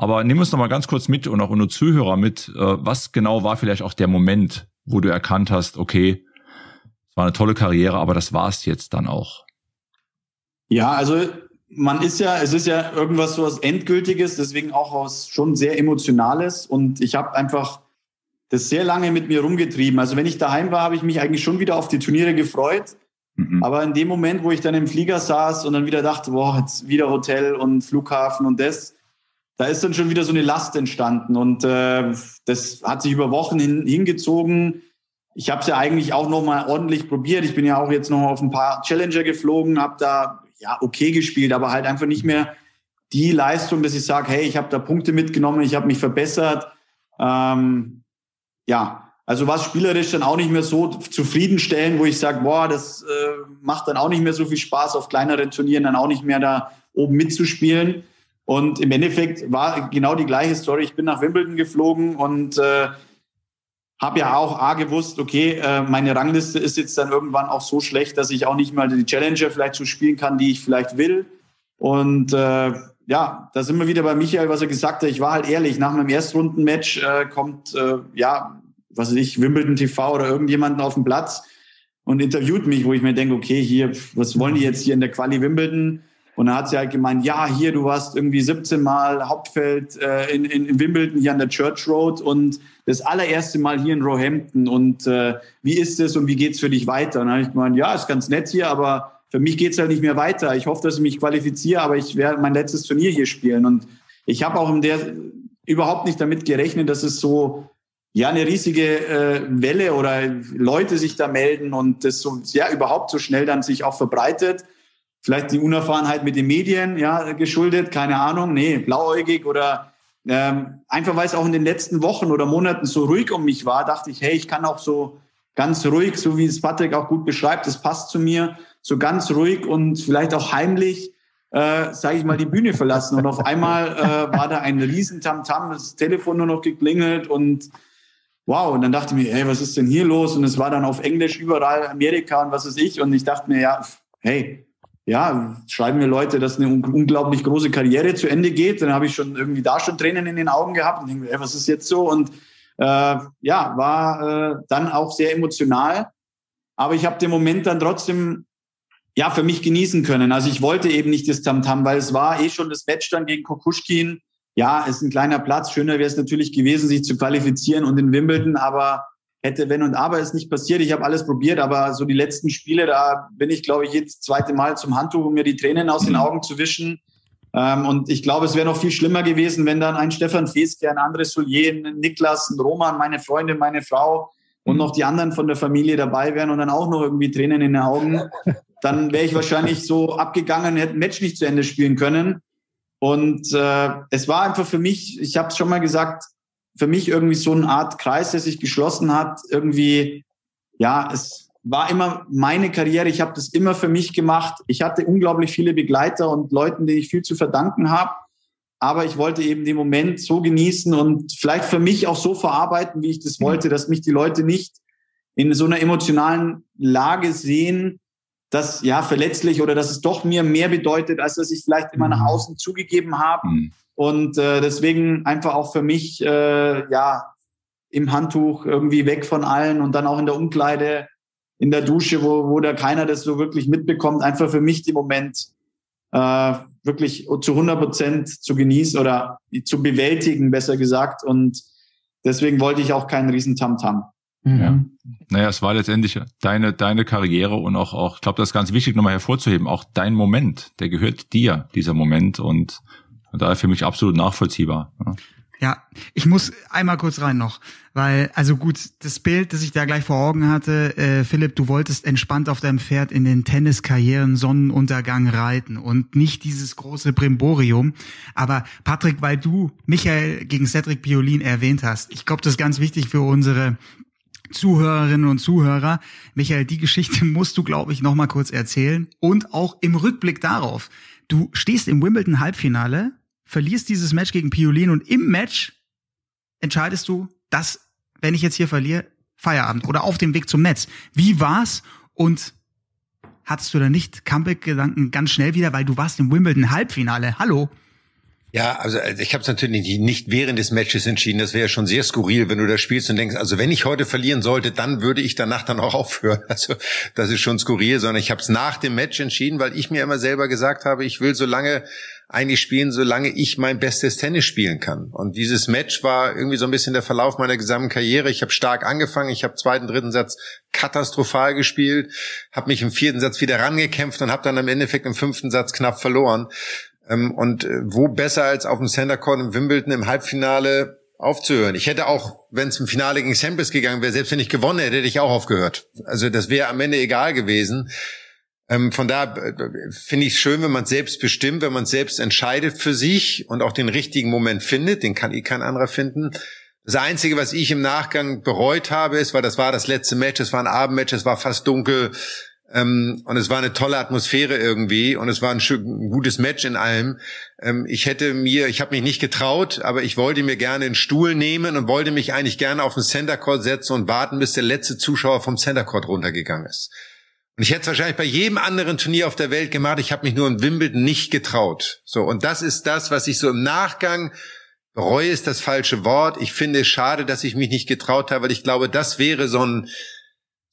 Aber nimm uns noch mal ganz kurz mit und auch unsere Zuhörer mit, äh, was genau war vielleicht auch der Moment, wo du erkannt hast, okay, es war eine tolle Karriere, aber das war es jetzt dann auch. Ja, also man ist ja, es ist ja irgendwas so was Endgültiges, deswegen auch was schon sehr Emotionales. Und ich habe einfach das sehr lange mit mir rumgetrieben. Also wenn ich daheim war, habe ich mich eigentlich schon wieder auf die Turniere gefreut. Mhm. Aber in dem Moment, wo ich dann im Flieger saß und dann wieder dachte, boah, jetzt wieder Hotel und Flughafen und das, da ist dann schon wieder so eine Last entstanden. Und äh, das hat sich über Wochen hin, hingezogen. Ich habe es ja eigentlich auch noch mal ordentlich probiert. Ich bin ja auch jetzt noch auf ein paar Challenger geflogen, habe da ja, okay gespielt, aber halt einfach nicht mehr die Leistung, dass ich sage, hey, ich habe da Punkte mitgenommen, ich habe mich verbessert. Ähm, ja, also was spielerisch dann auch nicht mehr so zufriedenstellen, wo ich sage, boah, das äh, macht dann auch nicht mehr so viel Spaß, auf kleineren Turnieren dann auch nicht mehr da oben mitzuspielen. Und im Endeffekt war genau die gleiche Story. Ich bin nach Wimbledon geflogen und äh, habe ja auch A gewusst, okay, äh, meine Rangliste ist jetzt dann irgendwann auch so schlecht, dass ich auch nicht mal die Challenger vielleicht so spielen kann, die ich vielleicht will. Und äh, ja, da sind wir wieder bei Michael, was er gesagt hat. Ich war halt ehrlich, nach meinem Erstrundenmatch äh, kommt, äh, ja, was weiß ich, Wimbledon TV oder irgendjemanden auf den Platz und interviewt mich, wo ich mir denke, okay, hier, was wollen die jetzt hier in der Quali Wimbledon? Und dann hat sie halt gemeint, ja, hier, du warst irgendwie 17 Mal Hauptfeld äh, in, in, in Wimbledon hier an der Church Road und das allererste Mal hier in Roehampton. Und äh, wie ist es und wie geht's für dich weiter? Und dann habe ich gemeint, ja, ist ganz nett hier, aber für mich geht's halt nicht mehr weiter. Ich hoffe, dass ich mich qualifiziere, aber ich werde mein letztes Turnier hier spielen. Und ich habe auch in der überhaupt nicht damit gerechnet, dass es so ja eine riesige äh, Welle oder Leute sich da melden und das so ja überhaupt so schnell dann sich auch verbreitet vielleicht die Unerfahrenheit mit den Medien ja geschuldet, keine Ahnung, nee, blauäugig oder ähm, einfach weil es auch in den letzten Wochen oder Monaten so ruhig um mich war, dachte ich, hey, ich kann auch so ganz ruhig, so wie es Patrick auch gut beschreibt, das passt zu mir, so ganz ruhig und vielleicht auch heimlich, äh, sage ich mal, die Bühne verlassen. Und auf einmal äh, war da ein riesen Tamtam, das Telefon nur noch geklingelt und wow. Und dann dachte ich mir, hey, was ist denn hier los? Und es war dann auf Englisch überall Amerika und was weiß ich. Und ich dachte mir, ja, hey, ja, schreiben mir Leute, dass eine unglaublich große Karriere zu Ende geht. Dann habe ich schon irgendwie da schon Tränen in den Augen gehabt und denke mir, ey, was ist jetzt so? Und äh, ja, war äh, dann auch sehr emotional. Aber ich habe den Moment dann trotzdem ja für mich genießen können. Also ich wollte eben nicht das Tamtam, -Tam, weil es war eh schon das Match dann gegen Kokuschkin. Ja, ist ein kleiner Platz. Schöner wäre es natürlich gewesen, sich zu qualifizieren und in Wimbledon, aber hätte wenn und aber ist nicht passiert. Ich habe alles probiert, aber so die letzten Spiele, da bin ich, glaube ich, jetzt zweite Mal zum Handtuch, um mir die Tränen aus den mhm. Augen zu wischen. Ähm, und ich glaube, es wäre noch viel schlimmer gewesen, wenn dann ein Stefan Feske, ein Andres Soulier, ein Niklas, ein Roman, meine Freundin, meine Frau und mhm. noch die anderen von der Familie dabei wären und dann auch noch irgendwie Tränen in den Augen. Dann wäre ich wahrscheinlich so abgegangen, hätte ein Match nicht zu Ende spielen können. Und äh, es war einfach für mich, ich habe es schon mal gesagt, für mich irgendwie so eine Art Kreis, der sich geschlossen hat. Irgendwie, ja, es war immer meine Karriere. Ich habe das immer für mich gemacht. Ich hatte unglaublich viele Begleiter und Leuten, denen ich viel zu verdanken habe. Aber ich wollte eben den Moment so genießen und vielleicht für mich auch so verarbeiten, wie ich das wollte, dass mich die Leute nicht in so einer emotionalen Lage sehen, dass ja verletzlich oder dass es doch mir mehr bedeutet, als dass ich vielleicht immer nach mhm. außen zugegeben habe. Mhm. Und äh, deswegen einfach auch für mich äh, ja im Handtuch irgendwie weg von allen und dann auch in der Umkleide, in der Dusche, wo, wo da keiner das so wirklich mitbekommt, einfach für mich den Moment äh, wirklich zu 100 Prozent zu genießen oder zu bewältigen, besser gesagt. Und deswegen wollte ich auch keinen riesen Tamtam. -Tam. Ja. Naja, es war letztendlich deine, deine Karriere und auch, auch, ich glaube, das ist ganz wichtig nochmal hervorzuheben, auch dein Moment, der gehört dir, dieser Moment. Und und daher für mich absolut nachvollziehbar. Ja. Ja, ich muss einmal kurz rein noch, weil, also gut, das Bild, das ich da gleich vor Augen hatte, äh, Philipp, du wolltest entspannt auf deinem Pferd in den Tenniskarrieren Sonnenuntergang reiten und nicht dieses große Brimborium. Aber Patrick, weil du Michael gegen Cedric Piolin erwähnt hast, ich glaube, das ist ganz wichtig für unsere Zuhörerinnen und Zuhörer. Michael, die Geschichte musst du, glaube ich, noch mal kurz erzählen und auch im Rückblick darauf. Du stehst im Wimbledon Halbfinale verlierst dieses Match gegen Piolin und im Match entscheidest du, dass, wenn ich jetzt hier verliere, Feierabend oder auf dem Weg zum Netz. Wie war's und hattest du da nicht Comeback-Gedanken ganz schnell wieder, weil du warst im Wimbledon Halbfinale? Hallo? Ja, also, also ich habe es natürlich nicht während des Matches entschieden. Das wäre schon sehr skurril, wenn du da spielst und denkst, also wenn ich heute verlieren sollte, dann würde ich danach dann auch aufhören. Also das ist schon skurril, sondern ich habe es nach dem Match entschieden, weil ich mir immer selber gesagt habe, ich will so lange eigentlich spielen, solange ich mein bestes Tennis spielen kann. Und dieses Match war irgendwie so ein bisschen der Verlauf meiner gesamten Karriere. Ich habe stark angefangen, ich habe zweiten, dritten Satz katastrophal gespielt, habe mich im vierten Satz wieder rangekämpft und habe dann im Endeffekt im fünften Satz knapp verloren. Ähm, und äh, wo besser als auf dem Center Court in Wimbledon im Halbfinale aufzuhören. Ich hätte auch, wenn es im Finale gegen Samples gegangen wäre, selbst wenn ich gewonnen hätte, hätte ich auch aufgehört. Also das wäre am Ende egal gewesen. Ähm, von da äh, finde ich es schön, wenn man selbst bestimmt, wenn man selbst entscheidet für sich und auch den richtigen Moment findet. Den kann eh kein anderer finden. Das Einzige, was ich im Nachgang bereut habe, ist, weil das war das letzte Match, es war ein Abendmatch, es war fast dunkel, ähm, und es war eine tolle Atmosphäre irgendwie und es war ein, ein gutes Match in allem. Ähm, ich hätte mir, ich habe mich nicht getraut, aber ich wollte mir gerne einen Stuhl nehmen und wollte mich eigentlich gerne auf den Center Court setzen und warten, bis der letzte Zuschauer vom Center Court runtergegangen ist. Und ich hätte es wahrscheinlich bei jedem anderen Turnier auf der Welt gemacht. Ich habe mich nur in Wimbledon nicht getraut. So und das ist das, was ich so im Nachgang bereue, ist das falsche Wort. Ich finde es schade, dass ich mich nicht getraut habe, weil ich glaube, das wäre so ein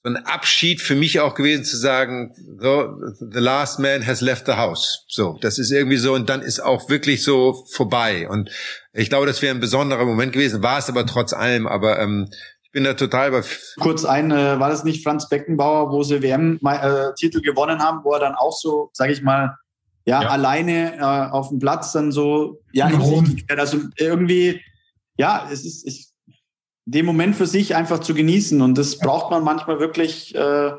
so ein Abschied für mich auch gewesen zu sagen, so, the last man has left the house. So, das ist irgendwie so und dann ist auch wirklich so vorbei. Und ich glaube, das wäre ein besonderer Moment gewesen, war es aber trotz allem. Aber ähm, bin da total bei. Kurz ein, äh, war das nicht Franz Beckenbauer, wo sie WM-Titel äh, gewonnen haben, wo er dann auch so, sage ich mal, ja, ja. alleine äh, auf dem Platz dann so, ja, also irgendwie, ja, es ist, ich den Moment für sich einfach zu genießen. Und das braucht man manchmal wirklich, äh,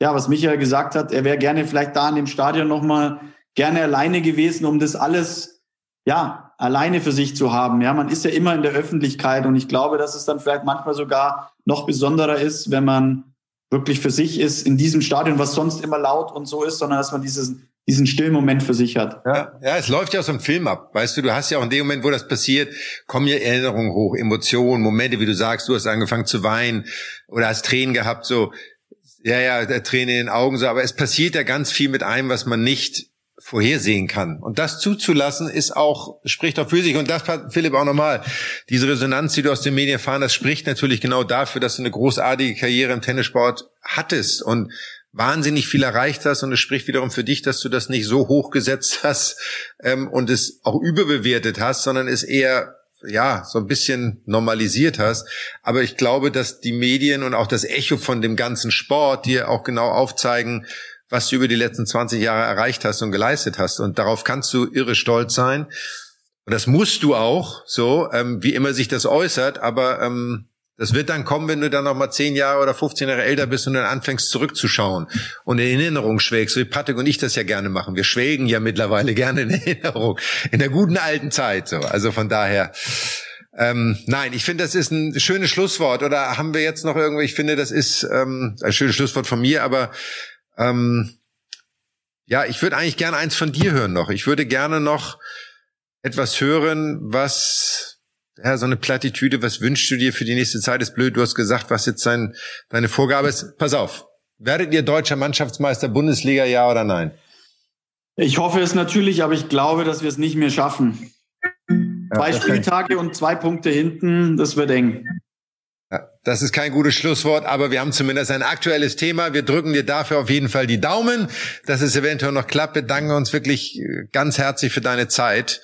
ja, was Michael gesagt hat, er wäre gerne vielleicht da in dem Stadion nochmal gerne alleine gewesen, um das alles, ja, alleine für sich zu haben. Ja, man ist ja immer in der Öffentlichkeit und ich glaube, dass es dann vielleicht manchmal sogar noch besonderer ist, wenn man wirklich für sich ist in diesem Stadion, was sonst immer laut und so ist, sondern dass man dieses, diesen stillen Moment für sich hat. Ja, ja, es läuft ja aus dem Film ab. Weißt du, du hast ja auch in dem Moment, wo das passiert, kommen ja Erinnerungen hoch, Emotionen, Momente, wie du sagst, du hast angefangen zu weinen oder hast Tränen gehabt, so, ja, ja, Tränen in den Augen, so, aber es passiert ja ganz viel mit einem, was man nicht vorhersehen kann. Und das zuzulassen ist auch, spricht auch für sich. Und das, Philipp, auch nochmal. Diese Resonanz, die du aus den Medien erfahren hast, spricht natürlich genau dafür, dass du eine großartige Karriere im Tennissport hattest und wahnsinnig viel erreicht hast. Und es spricht wiederum für dich, dass du das nicht so hoch gesetzt hast ähm, und es auch überbewertet hast, sondern es eher ja, so ein bisschen normalisiert hast. Aber ich glaube, dass die Medien und auch das Echo von dem ganzen Sport dir auch genau aufzeigen, was du über die letzten 20 Jahre erreicht hast und geleistet hast. Und darauf kannst du irre stolz sein. Und das musst du auch, so, ähm, wie immer sich das äußert, aber ähm, das wird dann kommen, wenn du dann noch mal 10 Jahre oder 15 Jahre älter bist und dann anfängst zurückzuschauen und in Erinnerung schwelgst, wie Patrick und ich das ja gerne machen. Wir schwelgen ja mittlerweile gerne in Erinnerung, in der guten alten Zeit. So. Also von daher, ähm, nein, ich finde, das ist ein schönes Schlusswort. Oder haben wir jetzt noch irgendwie, ich finde, das ist ähm, ein schönes Schlusswort von mir, aber ähm, ja, ich würde eigentlich gerne eins von dir hören noch. Ich würde gerne noch etwas hören, was, ja, so eine Plattitüde, was wünschst du dir für die nächste Zeit? Ist blöd, du hast gesagt, was jetzt dein, deine Vorgabe ist. Pass auf. Werdet ihr deutscher Mannschaftsmeister Bundesliga, ja oder nein? Ich hoffe es natürlich, aber ich glaube, dass wir es nicht mehr schaffen. Ja, zwei Spieltage und zwei Punkte hinten, das wird eng. Das ist kein gutes Schlusswort, aber wir haben zumindest ein aktuelles Thema. Wir drücken dir dafür auf jeden Fall die Daumen, dass es eventuell noch klappt. Wir danken uns wirklich äh, ganz herzlich für deine Zeit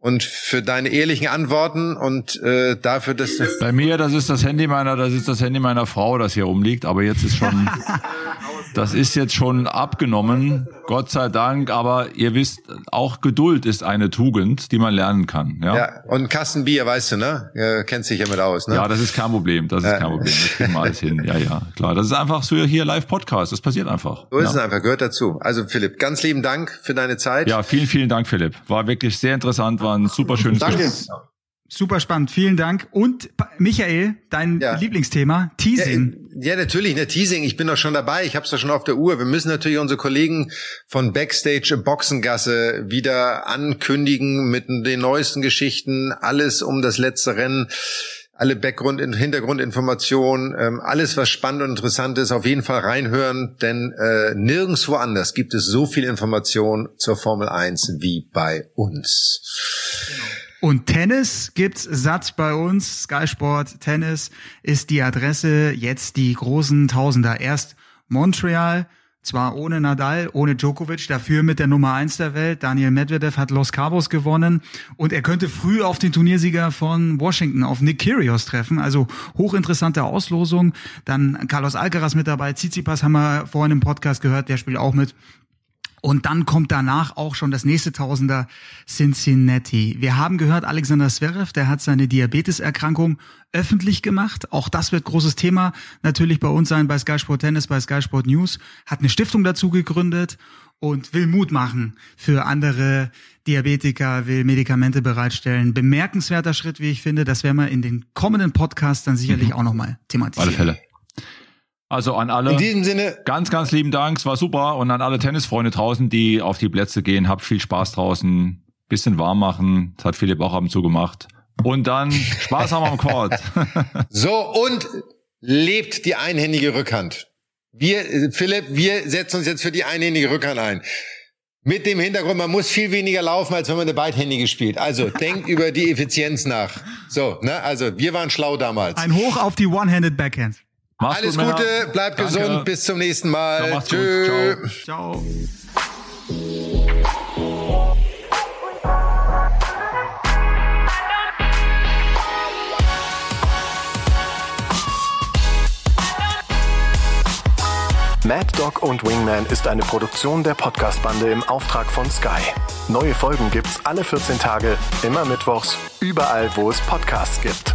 und für deine ehrlichen Antworten und äh, dafür, dass bei mir das ist das Handy meiner, das ist das Handy meiner Frau, das hier rumliegt, aber jetzt ist schon das ist jetzt schon abgenommen, Gott sei Dank, aber ihr wisst, auch Geduld ist eine Tugend, die man lernen kann, ja. Ja, und Kasten Bier, weißt du, ne? Ja, kennt sich ja mit aus, ne? Ja, das ist kein Problem, das ist kein Problem, das kriegen wir alles hin. Ja, ja, klar, das ist einfach so hier Live Podcast, das passiert einfach. So ist ja. es einfach, gehört dazu. Also Philipp, ganz lieben Dank für deine Zeit. Ja, vielen vielen Dank Philipp. War wirklich sehr interessant, war ein super schönes Danke. Gespräch. Super spannend, vielen Dank. Und Michael, dein ja. Lieblingsthema, Teasing. Ja, ja, natürlich, ne, Teasing. Ich bin doch schon dabei. Ich habe es doch schon auf der Uhr. Wir müssen natürlich unsere Kollegen von Backstage Boxengasse wieder ankündigen mit den neuesten Geschichten. Alles um das letzte Rennen. Alle Backgrund, Hintergrundinformationen, ähm, alles was spannend und interessant ist, auf jeden Fall reinhören, denn äh, nirgendwo anders gibt es so viel Information zur Formel 1 wie bei uns. Und Tennis gibt's satt bei uns. Sky Sport Tennis ist die Adresse. Jetzt die großen Tausender. Erst Montreal, zwar ohne Nadal, ohne Djokovic, dafür mit der Nummer eins der Welt. Daniel Medvedev hat Los Cabos gewonnen und er könnte früh auf den Turniersieger von Washington, auf Nick Kyrgios treffen. Also hochinteressante Auslosung. Dann Carlos Alcaraz mit dabei. Tsitsipas haben wir vorhin im Podcast gehört, der spielt auch mit. Und dann kommt danach auch schon das nächste Tausender Cincinnati. Wir haben gehört, Alexander Zverev, der hat seine Diabeteserkrankung öffentlich gemacht. Auch das wird großes Thema natürlich bei uns sein, bei Sky Sport Tennis, bei Sky Sport News. Hat eine Stiftung dazu gegründet und will Mut machen für andere Diabetiker, will Medikamente bereitstellen. Bemerkenswerter Schritt, wie ich finde. Das werden wir in den kommenden Podcasts dann sicherlich mhm. auch nochmal thematisieren. Alle Fälle. Also an alle. In diesem Sinne. Ganz, ganz lieben Dank. Es war super. Und an alle Tennisfreunde draußen, die auf die Plätze gehen. Habt viel Spaß draußen. Bisschen warm machen. Das hat Philipp auch ab und zu gemacht. Und dann Spaß haben am Court. so, und lebt die einhändige Rückhand. Wir, Philipp, wir setzen uns jetzt für die einhändige Rückhand ein. Mit dem Hintergrund, man muss viel weniger laufen, als wenn man eine beidhändige spielt. Also denkt über die Effizienz nach. So, ne? Also wir waren schlau damals. Ein Hoch auf die One-Handed Backhand. Mach's Alles gut, Gute, bleibt Danke. gesund, bis zum nächsten Mal. Tschüss. Ciao. Ciao. Mad Dog und Wingman ist eine Produktion der Podcast-Bande im Auftrag von Sky. Neue Folgen gibt's alle 14 Tage, immer mittwochs, überall, wo es Podcasts gibt.